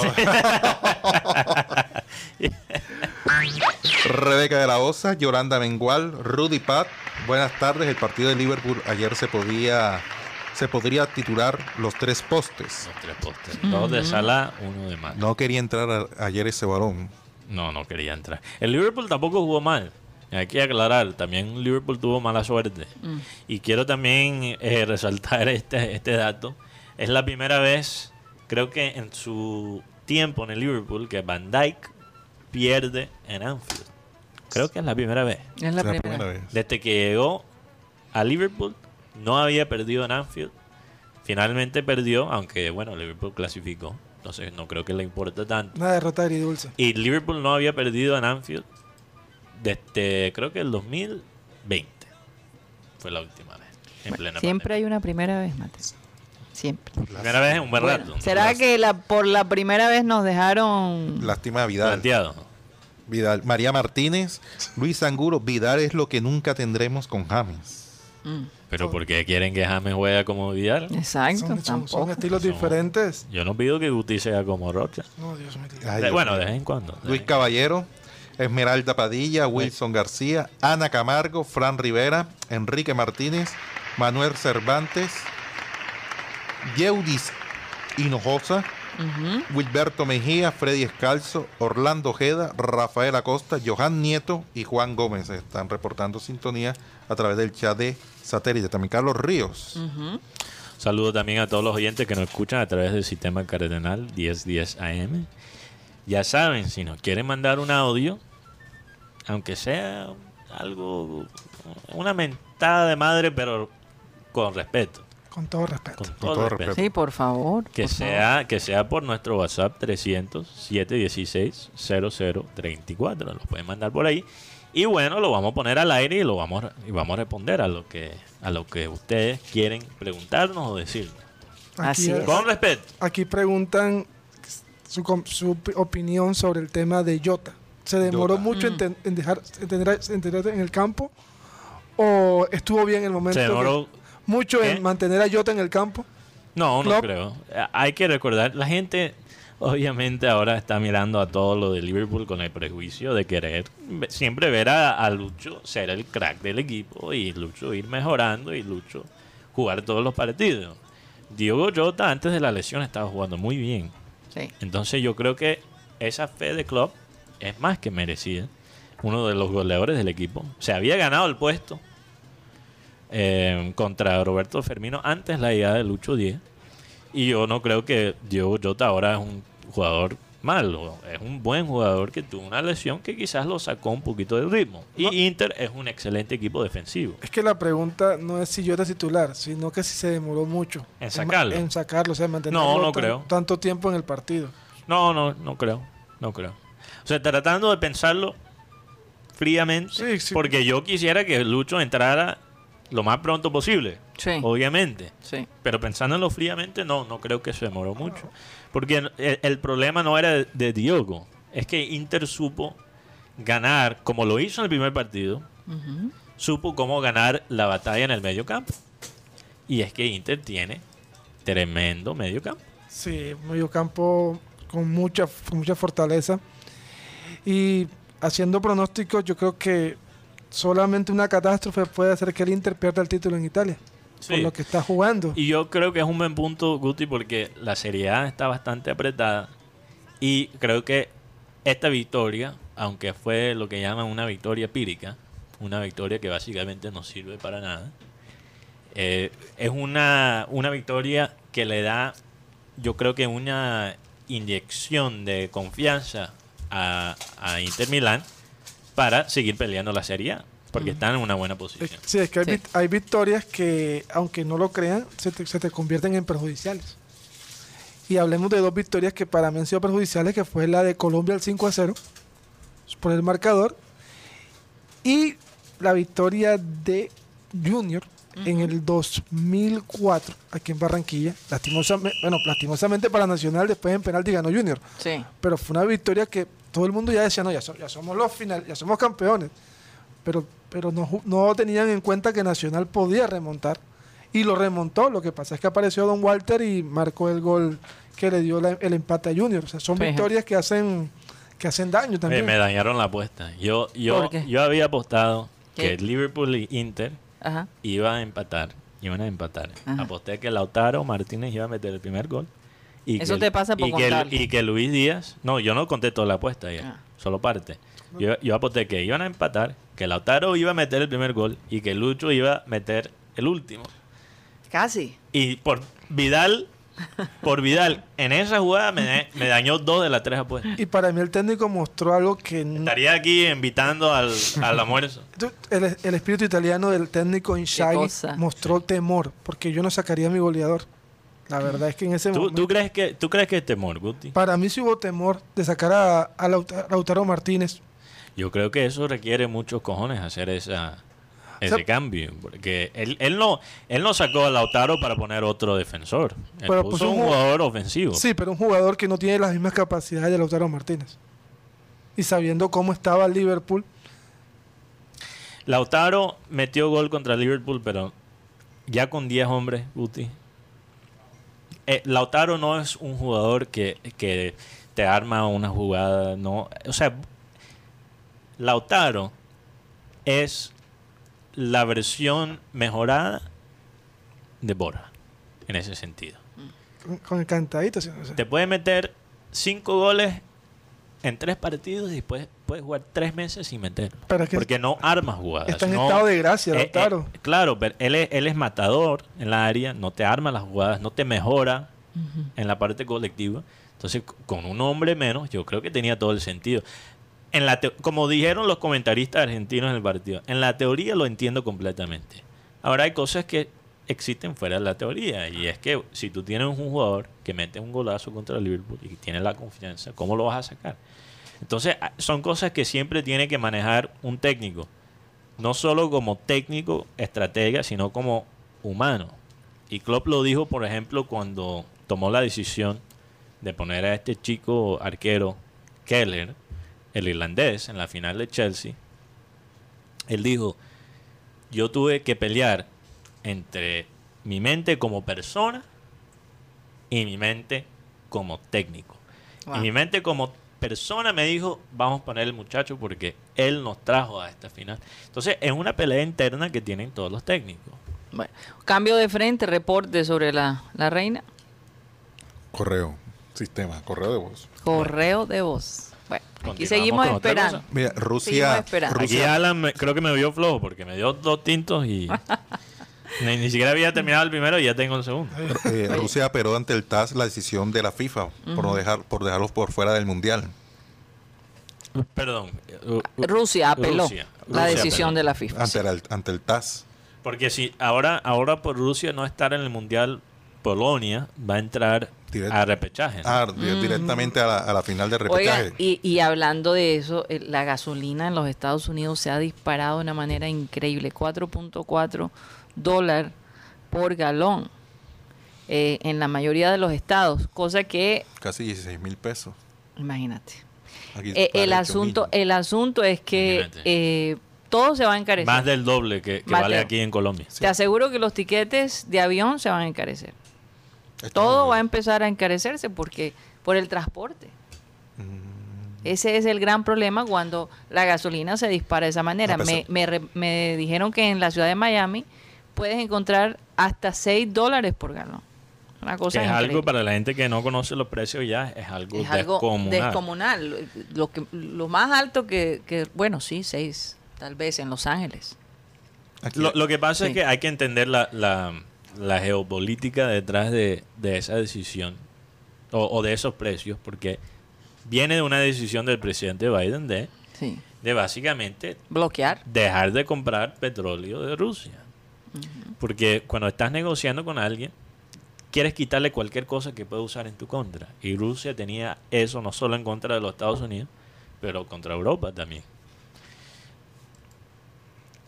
Rebeca de la Osa, Yolanda Mengual, Rudy Pat. Buenas tardes. El partido de Liverpool ayer se podía se podría titular los tres postes. Los tres postes. Dos de Salah, uno de Mane. No quería entrar a- ayer ese balón. No, no quería entrar. El Liverpool tampoco jugó mal. Hay que aclarar, también Liverpool tuvo mala suerte. Y quiero también eh, resaltar este, este dato. Es la primera vez, creo que en su tiempo en el Liverpool, que Van Dijk pierde en Anfield. Creo que es la primera vez. Es la Es la primera. vez. Desde que llegó a Liverpool, no había perdido en Anfield. Finalmente perdió, aunque bueno, Liverpool clasificó. Entonces no creo que le importe tanto. Una derrota agridulce. Y Liverpool no había perdido en Anfield desde creo que el 2020. Fue la última vez. En plena Siempre hay una primera vez, Mate. Siempre. pandemia. Primera vez en un buen Bueno, rato. ¿Será que la, por la primera vez nos dejaron... Lástima a Vidal. planteado? Vidal. María Martínez, Luis Anguro. Vidal es lo que nunca tendremos con James. Mm, Pero porque quieren que James juegue como Vidal. exacto, Son, son- estilos Son- diferentes. Yo no pido que Guti sea como Rocha. No, Dios mío. Ay, De- Dios bueno, mío. de vez en cuando. Luis Caballero, Esmeralda Padilla, Wilson García, Ana Camargo, Fran Rivera, Enrique Martínez, Manuel Cervantes, Yeudis Hinojosa. Wilberto Mejía, Freddy Escalzo, Orlando Ojeda, Rafael Acosta, Johan Nieto y Juan Gómez están reportando sintonía a través del chat de satélite. También Carlos Ríos. Ujú. Saludo también a todos los oyentes que nos escuchan a través del sistema cardenal 1010 AM. Ya saben, si nos quieren mandar un audio, aunque sea algo, una mentada de madre, pero con respeto. Con todo respeto. Con todo, todo respeto. respeto. Sí, por favor. Que por favor. sea, que sea por nuestro WhatsApp 300 716 0034. Lo pueden mandar por ahí. Y bueno, lo vamos a poner al aire y lo vamos a- y vamos a responder a lo que a lo que ustedes quieren preguntarnos o decirnos. Así Aquí, es. Con respeto. aquí preguntan su, com- su op- opinión sobre el tema de Jota. ¿Se demoró Jota. mucho en, ten- en dejar en tener, en tener en el campo? ¿O estuvo bien el momento? Se que- demoró mucho en mantener a Jota en el campo? No, no creo. Eh, Hay que recordar, la gente obviamente ahora está mirando a todo lo de Liverpool con el prejuicio de querer siempre ver a, a Lucho ser el crack del equipo y Lucho ir mejorando y Lucho jugar todos los partidos. Diogo Jota antes de la lesión estaba jugando muy bien. Entonces yo creo que esa fe de Klopp es más que merecida. Uno de los goleadores del equipo. Se había ganado el puesto eh, contra Roberto Fermino antes la llegada de Lucho 10. Y yo no creo que Diogo Jota ahora es un jugador malo. Es un buen jugador que tuvo una lesión que quizás lo sacó un poquito del ritmo. Y. Inter es un excelente equipo defensivo. Es que la pregunta no es si Jota es titular, sino que si se demoró mucho. En sacarlo. En sacarlo, o sea, mantenerlo No, no creo. tanto tiempo en el partido. No, no, no creo. No creo. O sea, tratando de pensarlo fríamente, Sí, sí. porque yo quisiera que Lucho entrara lo más pronto posible, Sí. obviamente. Sí. Pero pensándolo fríamente, no, no creo que se demoró mucho. Porque el, el problema no era de, de Diogo, es que Inter supo ganar, como lo hizo en el primer partido, supo cómo ganar la batalla en el medio campo. Y es que Inter tiene tremendo medio campo. Sí, medio campo con mucha, con mucha fortaleza. Y haciendo pronósticos, yo creo que solamente una catástrofe puede hacer que el Inter pierda el título en Italia. Por Sí. lo que está jugando. Y yo creo que es un buen punto, Guti, porque la Serie A está bastante apretada y creo que esta victoria, aunque fue lo que llaman una victoria pírica, una victoria que básicamente no sirve para nada, eh, es una, una victoria que le da, yo creo que una inyección de confianza a, a Inter Milán para seguir peleando la Serie A, porque están en una buena posición. Sí, es que hay, Sí. vic- hay victorias que, aunque no lo crean, se te, se te convierten en perjudiciales. Y hablemos de dos victorias que para mí han sido perjudiciales, que fue la de Colombia al 5 a 0, por el marcador, y la victoria de Junior en el 2004, aquí en Barranquilla. Lastimosamente, bueno, lastimosamente para Nacional, después en penalti ganó Junior Sí. pero fue una victoria que todo el mundo ya decía, no, ya, so- ya somos los final, ya somos campeones. Pero, pero no, no tenían en cuenta que Nacional podía remontar. Y lo remontó. Lo que pasa es que apareció Don Walter y marcó el gol que le dio la- el empate a Junior. O sea, son Fíjate. victorias que hacen que hacen daño también. me dañaron la apuesta. Yo, yo, yo había apostado ¿Qué? que Liverpool y Inter Ajá. iba a empatar. Iban a empatar. Ajá. Aposté que Lautaro Martínez iba a meter el primer gol. Y Eso que- te pasa por y que, y que Luis Díaz. No, yo no conté toda la apuesta ya. Ah. Solo parte. Yo, yo aposté que iban a empatar, que Lautaro iba a meter el primer gol y que Lucho iba a meter el último. Casi. Y por Vidal, por Vidal, en esa jugada me, me dañó dos de las tres apuestas. Y para mí el técnico mostró algo que no- Estaría aquí invitando al, al almuerzo. El, el espíritu italiano del técnico Inzaghi mostró temor, porque yo no sacaría a mi goleador. La verdad es que en ese ¿Tú, momento... tú crees que, ¿Tú crees que es temor, Guti? Para mí sí hubo temor de sacar a, a Lauta- Lautaro Martínez. Yo creo que eso requiere muchos cojones hacer esa, ese O sea, cambio. Porque él, él, no, él no sacó a Lautaro para poner otro defensor. Él Pero puso puso un un ju- jugador ofensivo. Sí, pero un jugador que no tiene las mismas capacidades de Lautaro Martínez. Y sabiendo cómo estaba el Liverpool, Lautaro metió gol contra Liverpool, pero ya con 10 hombres, Guti. Eh, Lautaro no es un jugador que, que te arma una jugada. No, o sea, Lautaro es la versión mejorada de Borja, en ese sentido. con, con el cantadito. ¿sí? O sea, Te puede meter 5 goles en tres partidos y después puedes jugar tres meses sin meter. Pero es que porque no arma jugadas. está en no- estado de gracia, eh, eh, claro, pero él es, él es matador en la área, no te arma las jugadas, no te mejora en la parte colectiva. Entonces, con un hombre menos, yo creo que tenía todo el sentido. En la como dijeron los comentaristas argentinos en el partido, en la teoría lo entiendo completamente. Ahora hay cosas que existen fuera de la teoría y es que si tú tienes un jugador que mete un golazo contra Liverpool y tiene la confianza, ¿cómo lo vas a sacar? Entonces, a- son cosas que siempre tiene que manejar un técnico no solo como técnico, estratega, sino como humano. Y Klopp lo dijo, por ejemplo, cuando tomó la decisión de poner a este chico arquero Keller, el irlandés, en la final de Chelsea. Él dijo, yo tuve que pelear entre mi mente como persona y mi mente como técnico. Wow. Y mi mente como persona me dijo, vamos a poner el muchacho porque él nos trajo a esta final. Entonces, es una pelea interna que tienen todos los técnicos. Bueno, cambio de frente, reporte sobre la, la reina. Correo, sistema, correo de voz. Correo de voz. Bueno, aquí seguimos esperando. Mira, Seguimos Rusia. Aquí Rusia, Alan me- creo que me vio flojo porque me dio dos tintos y ni, ni siquiera había terminado el primero y ya tengo el segundo. eh, Rusia apeló ante el TAS la decisión de la FIFA por no dejar por dejarlos por fuera del mundial. Perdón. Rusia apeló Rusia. la Rusia decisión apeló. de la FIFA. Ante, sí. el, ante el TAS. Porque si ahora, ahora por Rusia no estar en el mundial, Polonia va a entrar Direct- a repechaje. ¿no? Ah, di- directamente a la, a la final de repechaje. Oiga, y, y hablando de eso, eh, la gasolina en los Estados Unidos se ha disparado de una manera increíble, 4.4 dólares por galón eh, en la mayoría de los estados, cosa que, Casi 16 mil pesos. imagínate. Eh, el 8.000. asunto, el asunto es que eh, todo se va a encarecer. Más del doble que, vale aquí en Colombia. Te aseguro que los tiquetes de avión se van a encarecer. Está Todo va a empezar a encarecerse porque por el transporte. Mm. Ese es el gran problema cuando la gasolina se dispara de esa manera. Me, me me dijeron que en la ciudad de Miami puedes encontrar hasta 6 dólares por galón. Una cosa que es algo para la gente que no conoce los precios ya, es algo es algo descomunal. descomunal. Lo, que, lo más alto que, que, bueno, sí, seis, tal vez en Los Ángeles. Lo, lo que pasa Sí. es que hay que entender la, la, la geopolítica detrás de, de esa decisión o, o de esos precios, porque viene de una decisión del presidente Biden de, Sí. de básicamente Bloquear. dejar de comprar petróleo de Rusia. Porque cuando estás negociando con alguien, quieres quitarle cualquier cosa que pueda usar en tu contra. Y Rusia tenía eso no solo en contra de los Estados Unidos, pero contra Europa también.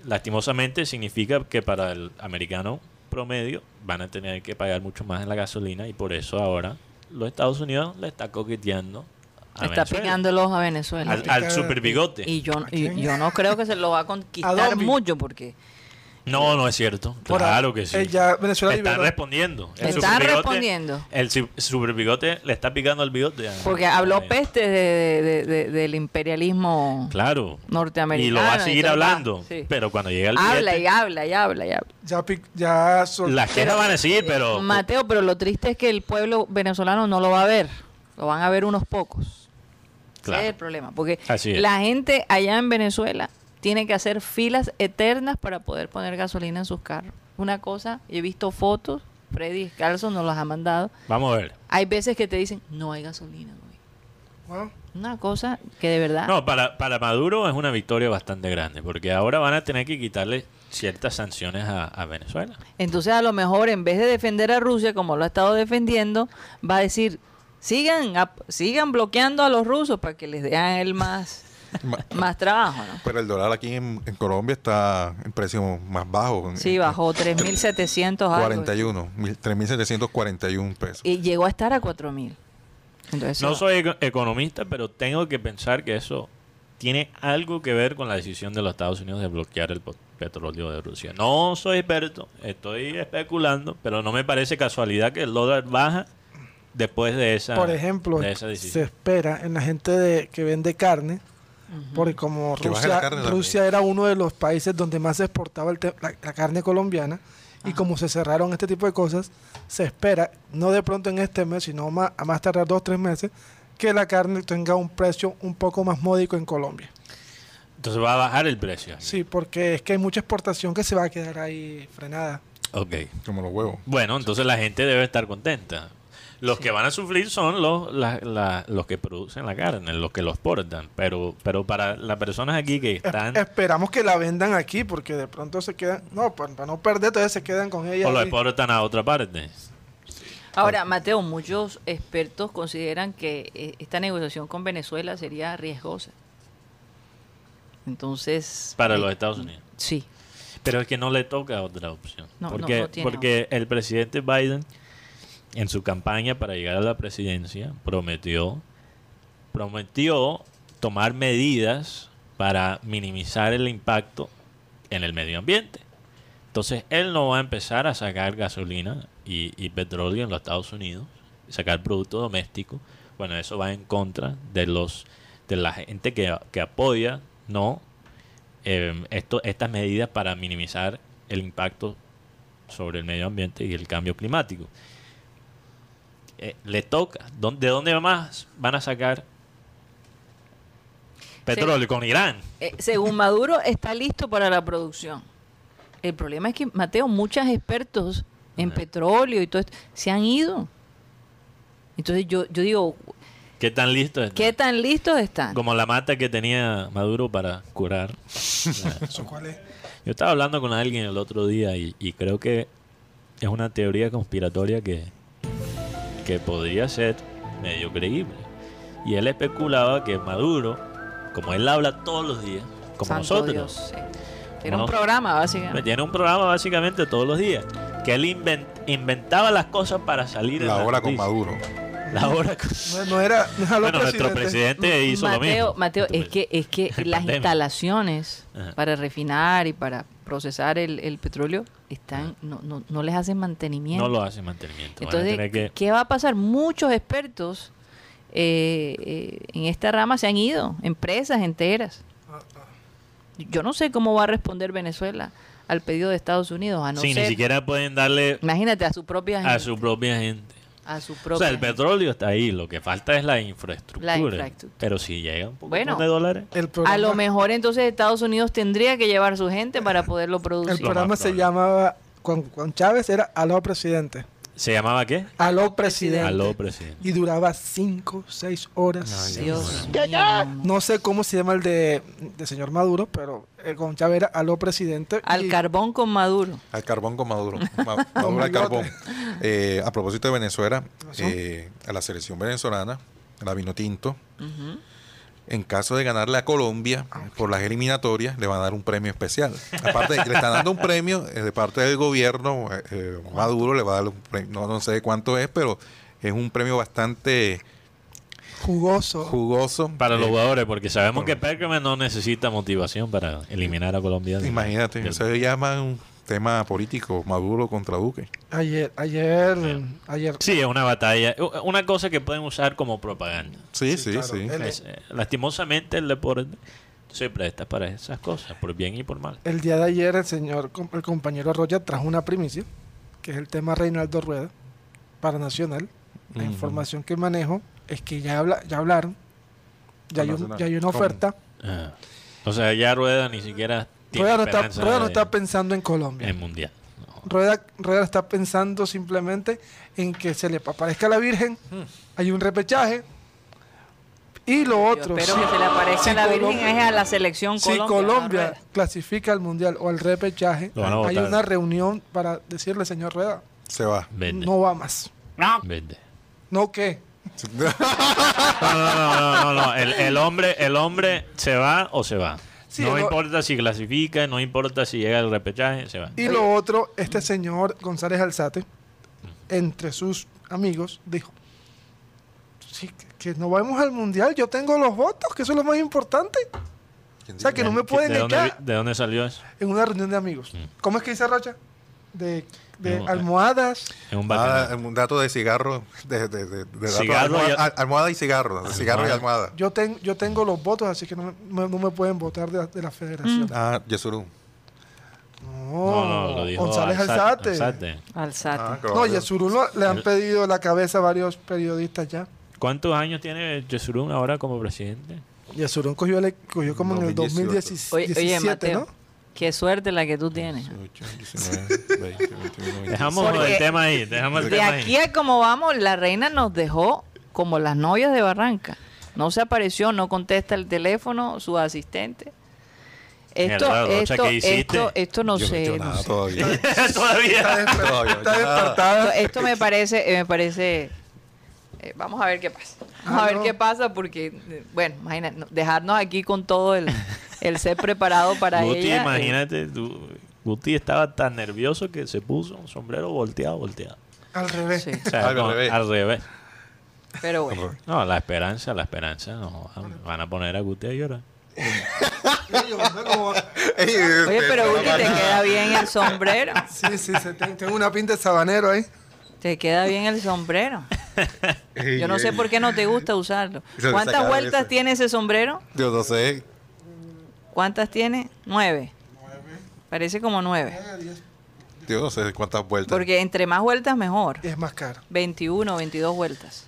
Lastimosamente significa que para el americano promedio van a tener que pagar mucho más en la gasolina y por eso ahora los Estados Unidos le está coqueteando a Está Venezuela. picándolos a Venezuela. al, al super bigote. Y yo, y yo no creo que se lo va a conquistar mucho porque No, no es cierto. Por Claro que sí. eh, ya Venezuela Están liberó. respondiendo. El Están superbigote- respondiendo. El su- superbigote le está picando al bigote. porque habló peste de- de- de- del imperialismo Claro. norteamericano. Y lo va a seguir hablando. sí. Pero cuando llega el Habla billete, y habla y habla y habla. Ya, pic- ya sol- las quejas van a seguir, pero... Mateo, pero lo triste es que el pueblo venezolano no lo va a ver. Lo van a ver unos pocos. Claro. Ese es el problema. Porque Así es. la gente allá en Venezuela tiene que hacer filas eternas para poder poner gasolina en sus carros. Una cosa, he visto fotos, Freddy Carlson nos las ha mandado. Vamos a ver. Hay veces que te dicen, no hay gasolina hoy. Wow. Una cosa que de verdad... No, para, para Maduro es una victoria bastante grande, porque ahora van a tener que quitarle ciertas sanciones a, a Venezuela. Entonces a lo mejor en vez de defender a Rusia como lo ha estado defendiendo, va a decir, sigan, ap- sigan bloqueando a los rusos para que les den a él más, más trabajo, ¿no? Pero el dólar aquí en, en Colombia está en precio más bajo. Sí, en bajó 3.700 algo. 41, mil- 3.741 pesos. Y llegó a estar a 4.000. Entonces, No soy eco- economista, pero tengo que pensar que eso tiene algo que ver con la decisión de los Estados Unidos de bloquear el petróleo de Rusia. No soy experto, estoy especulando, pero no me parece casualidad que el dólar baja después de esa, Por ejemplo, de esa se espera en la gente de, que vende carne, porque como Rusia. Rusia era uno de los países donde más se exportaba el te- la, la carne colombiana, y como se cerraron este tipo de cosas, se espera, no de pronto en este mes, sino más, a más tardar dos o tres meses, que la carne tenga un precio un poco más módico en Colombia. Entonces va a bajar el precio. Sí, porque es que hay mucha exportación que se va a quedar ahí frenada. Ok. Como los huevos. Bueno, entonces la gente debe estar contenta. Los que van a sufrir son los, la- la- los que producen la carne, los que los portan. Pero, pero para las personas aquí que Es- están esperamos que la vendan aquí, porque de pronto se quedan, no, para, para no perder, entonces se quedan con ella. o ahí. exportan a otra parte. Ahora, Mateo, muchos expertos consideran que eh, esta negociación con Venezuela sería riesgosa. Entonces... Para eh, los Estados Unidos. Sí. Pero es que no le toca otra opción. No, no, porque no tiene porque el presidente Biden, en su campaña para llegar a la presidencia, prometió, prometió tomar medidas para minimizar el impacto en el medio ambiente. Entonces, él no va a empezar a sacar gasolina y, petróleo en los Estados Unidos, sacar producto doméstico. Bueno, eso va en contra de los de la gente que, que apoya, no eh, esto, estas medidas para minimizar el impacto sobre el medio ambiente y el cambio climático. Eh, le toca. ¿Dó- ¿De dónde más van a sacar petróleo? Con Irán. Eh, según Maduro, está listo para la producción. El problema es que, Mateo, muchos expertos en petróleo y todo esto se han ido. Entonces yo, yo digo, ¿Qué tan listo está? ¿qué tan listos están? Como la mata que tenía Maduro para curar. ¿Eso cuál es? Yo estaba hablando con alguien el otro día y, y creo que es una teoría conspiratoria que, que podría ser medio creíble. Y él especulaba que Maduro, como él habla todos los días, como Santo nosotros, Dios, sí. Tiene un programa, básicamente. tiene un programa básicamente todos los días, que él inven- inventaba las cosas para salir La las hora con. Maduro. La hora. No, no era, no lo Bueno, nuestro presidente hizo lo Mateo, mismo. Mateo, es que, es que las pandemia. instalaciones Ajá. para refinar y para procesar el, el petróleo están no, no, no les hacen mantenimiento. No lo hace mantenimiento. Entonces, que- ¿qué va a pasar? Muchos expertos eh, eh, en esta rama se han ido, empresas enteras. Yo no sé cómo va a responder Venezuela al pedido de Estados Unidos, a no Sí, ni ser- siquiera pueden darle Imagínate a su propia gente. a su propia gente. A su O propia sea, el petróleo está ahí, lo que falta es la infraestructura. La infraestructura. Pero si llega un poco Bueno, de dólares, El programa, A lo mejor entonces Estados Unidos tendría que llevar su gente para poderlo el producir. programa más se llamaba, con, con Chávez era Aló Presidente. ¿Se llamaba qué? Aló Presidente. Aló, presidente. Y duraba 5, 6 horas. Ay, Dios mío. No sé cómo se llama el de, de señor Maduro, pero el con Chávez era Aló Presidente. Al y- carbón con Maduro. Al carbón con Maduro. Ma- Maduro al carbón. Eh, a propósito de Venezuela, eh, a la selección venezolana, la vino tinto, en caso de ganarle a Colombia por las eliminatorias, le van a dar un premio especial. Aparte de que le están dando un premio eh, de parte del gobierno, eh, eh, Maduro le va a dar un premio, no, no sé cuánto es, pero es un premio bastante Jugoso. jugoso. Para los Eh, jugadores, porque sabemos que Perkman no necesita motivación para eliminar a Colombia. Imagínate, eso se llama un tema político, Maduro contra Duque. Ayer, ayer, ayer. Sí, es una batalla, una cosa que pueden usar como propaganda. Sí, Sí, sí, claro. sí. El- Es, eh, lastimosamente el deporte se presta para esas cosas, por bien y por mal. El día de ayer el señor, el compañero Roger trajo una primicia, que es el tema Reinaldo Rueda, para Nacional. La información que manejo es que ya, habla, ya hablaron, ya hay, un- ya hay una oferta. Ah. O sea, ya Rueda ni siquiera Rueda no, está, Rueda no pensando en Colombia. en mundial. No. Rueda, Rueda está pensando simplemente en que se le aparezca la Virgen, hay un repechaje. Y lo Yo otro, espero si- que se le aparezca si la Virgen Colombia- es a la selección si Colombia. Colombia a Rueda. clasifica al mundial o al repechaje, a hay una reunión para decirle, señor Rueda, Se va. Vende. no va más. Vende. ¿No qué? No, no, no, no, no, no. El, el hombre, el hombre se va o se va. Sí, no importa si clasifica, no importa si llega el repechaje, se va. Y lo otro, este señor González Alzate, entre sus amigos, dijo, sí, que, que no vamos al mundial, yo tengo los votos, que eso es lo más importante. O sea, que no me pueden ¿De dónde, ¿De dónde salió eso? en una reunión de amigos. ¿Cómo es que dice Rocha? De, de almohadas. En un Ah, un dato de cigarro, de, de, de- de dato y- almohada, al- almohada y cigarro, de cigarro y almohada. Yo, ten- yo tengo los votos, así que no me, no me pueden votar de, la- de la federación. Ah, Yesurún. No, No, no, lo dijo González Alzate- Alzate. Alzate. Alzate. Ah, No. Yesurún lo- le han pedido la cabeza a varios periodistas ya. ¿Cuántos años tiene Yesurún ahora como presidente? Yesurún cogió, cogió como en el 2018. 2017, Oye, oye, Mateo, ¿no? Qué suerte la que tú tienes. 18, 19, 20, 21, 22. Dejamos Porque el tema ahí, dejamos el De tema aquí ahí. a como vamos, la reina nos dejó como las novias de Barranca. No se apareció, no contesta el teléfono, su asistente. Esto, Mierda, esto, esto, esto no Yo- sé. yo no nada sé. todavía. Todavía. Todavía, Está despertada. Esto me parece, eh, me parece. eh, vamos a ver qué pasa. Vamos a Ah, ver no. qué pasa porque, eh, bueno, imagínate, no, dejarnos aquí con todo el, el ser preparado para Guti, ella. eh, imagínate, tú, Guti estaba tan nervioso que se puso un sombrero volteado, volteado. Al revés. sí, O sea, Al no, revés. al revés. pero bueno. No, la esperanza, la esperanza. No, van a poner a Guti a llorar. Oye, pero Guti, te queda bien el sombrero. Sí, sí, se- ten- tengo una pinta de sabanero ahí. Te queda bien el sombrero. Yo no sé por qué no te gusta usarlo. ¿Cuántas vueltas tiene ese sombrero? Yo no sé. ¿Cuántas tiene? Nueve. Parece como nueve. Yo no sé cuántas vueltas. Porque entre más vueltas, mejor. Y es más caro. 21 o 22 vueltas.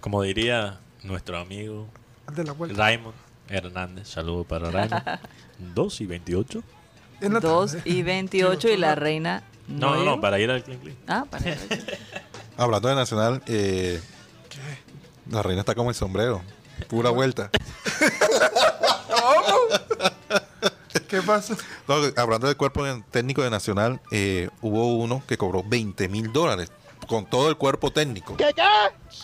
Como diría nuestro amigo de la vuelta. Raymond Hernández. Saludos para Raymond. 2 y 28. En la 2 tarde. y 28 y la reina. No, no, no, para ir al Clean Clean. Ah, para Hablando de Nacional, eh, la reina está como el sombrero. Pura vuelta. ¿Qué pasa? No, hablando del cuerpo técnico de Nacional, eh, hubo uno que cobró 20 mil dólares con todo el cuerpo técnico.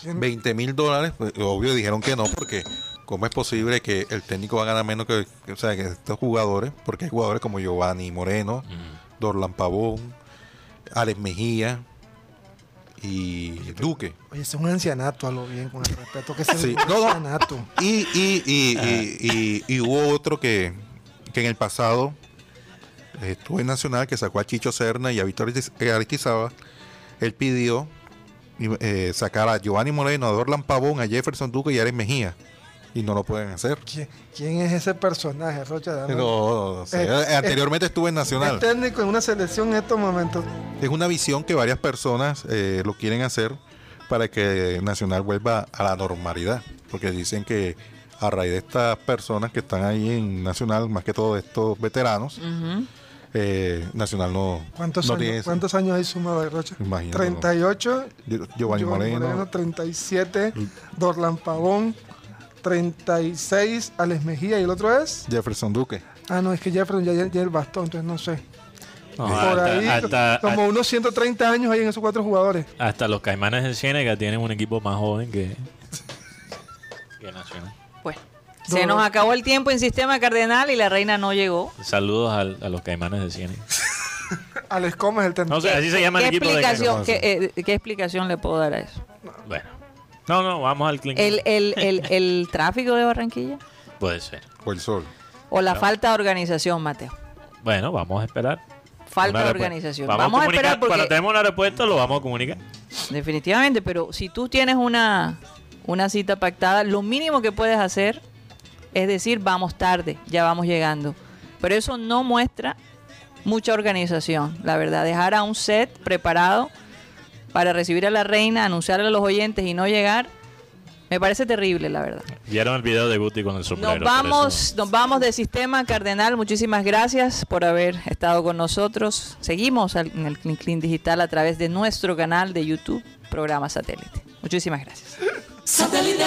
20 mil dólares, pues, obvio dijeron que no, porque ¿cómo es posible que el técnico va a ganar menos que, o sea, que estos jugadores? Porque hay jugadores como Giovanni Moreno, Dorlan Pavón, Alex Mejía y Duque. Oye, es un ancianato a lo bien, con el respeto que se Sí. un No, no. ancianato. Y, y, y, y, y- y hubo otro que, que en el pasado eh, estuvo en Nacional, que sacó a Chicho Serna y a Víctor Aristiz- eh, Aristizábal. Él pidió eh, sacar a Giovanni Moreno, a Dorlan Pavón, a Jefferson Duque y a Alex Mejía. y no lo pueden hacer. ¿Quién, es ese personaje, Rocha? No, eh, anteriormente estuve en Nacional. Es técnico en una selección en estos momentos. Es una visión que varias personas eh, lo quieren hacer para que Nacional vuelva a la normalidad, porque dicen que a raíz de estas personas que están ahí en Nacional, más que todo estos veteranos, eh, Nacional no, ¿Cuántos, años, ¿Cuántos años hay sumado de Rocha? 38. Giovanni, Moreno, 37. Dorlan Pavón. 36. Alex Mejía. ¿Y el otro es? Jefferson Duque. Ah, no, es que Jefferson ya, ya el bastón, entonces no sé. Por ahí, como unos 130 años hay en esos cuatro jugadores. Hasta los Caimanes de Ciénega tienen un equipo más joven que, que Nacional. Se nos acabó el tiempo en Sistema Cardenal y la reina no llegó. Saludos a, los caimanes de Ciénaga. Alex Comes, el No sé, así se llama el equipo explicación, de ¿qué, ¿Qué explicación le puedo dar a eso? Bueno. No, no, vamos al clínico. ¿El, el, el, el tráfico de Barranquilla? Puede ser. O el sol. O la falta de organización, Mateo. Bueno, vamos a esperar. Falta de organización. Vamos, a, esperar porque... Cuando tenemos una respuesta lo vamos a comunicar. Definitivamente, pero si tú tienes una, una cita pactada, lo mínimo que puedes hacer es decir, vamos tarde, ya vamos llegando. Pero eso no muestra mucha organización, la verdad. Dejar a un set preparado para recibir a la reina, anunciarle a los oyentes y no llegar, me parece terrible, la verdad. Vieron el video de Guti con el sombrero. Nos vamos, nos vamos de Sistema Cardenal. Muchísimas gracias por haber estado con nosotros. Seguimos en el Clean Clean Digital a través de nuestro canal de YouTube, programa Satélite. Muchísimas gracias. Satélite.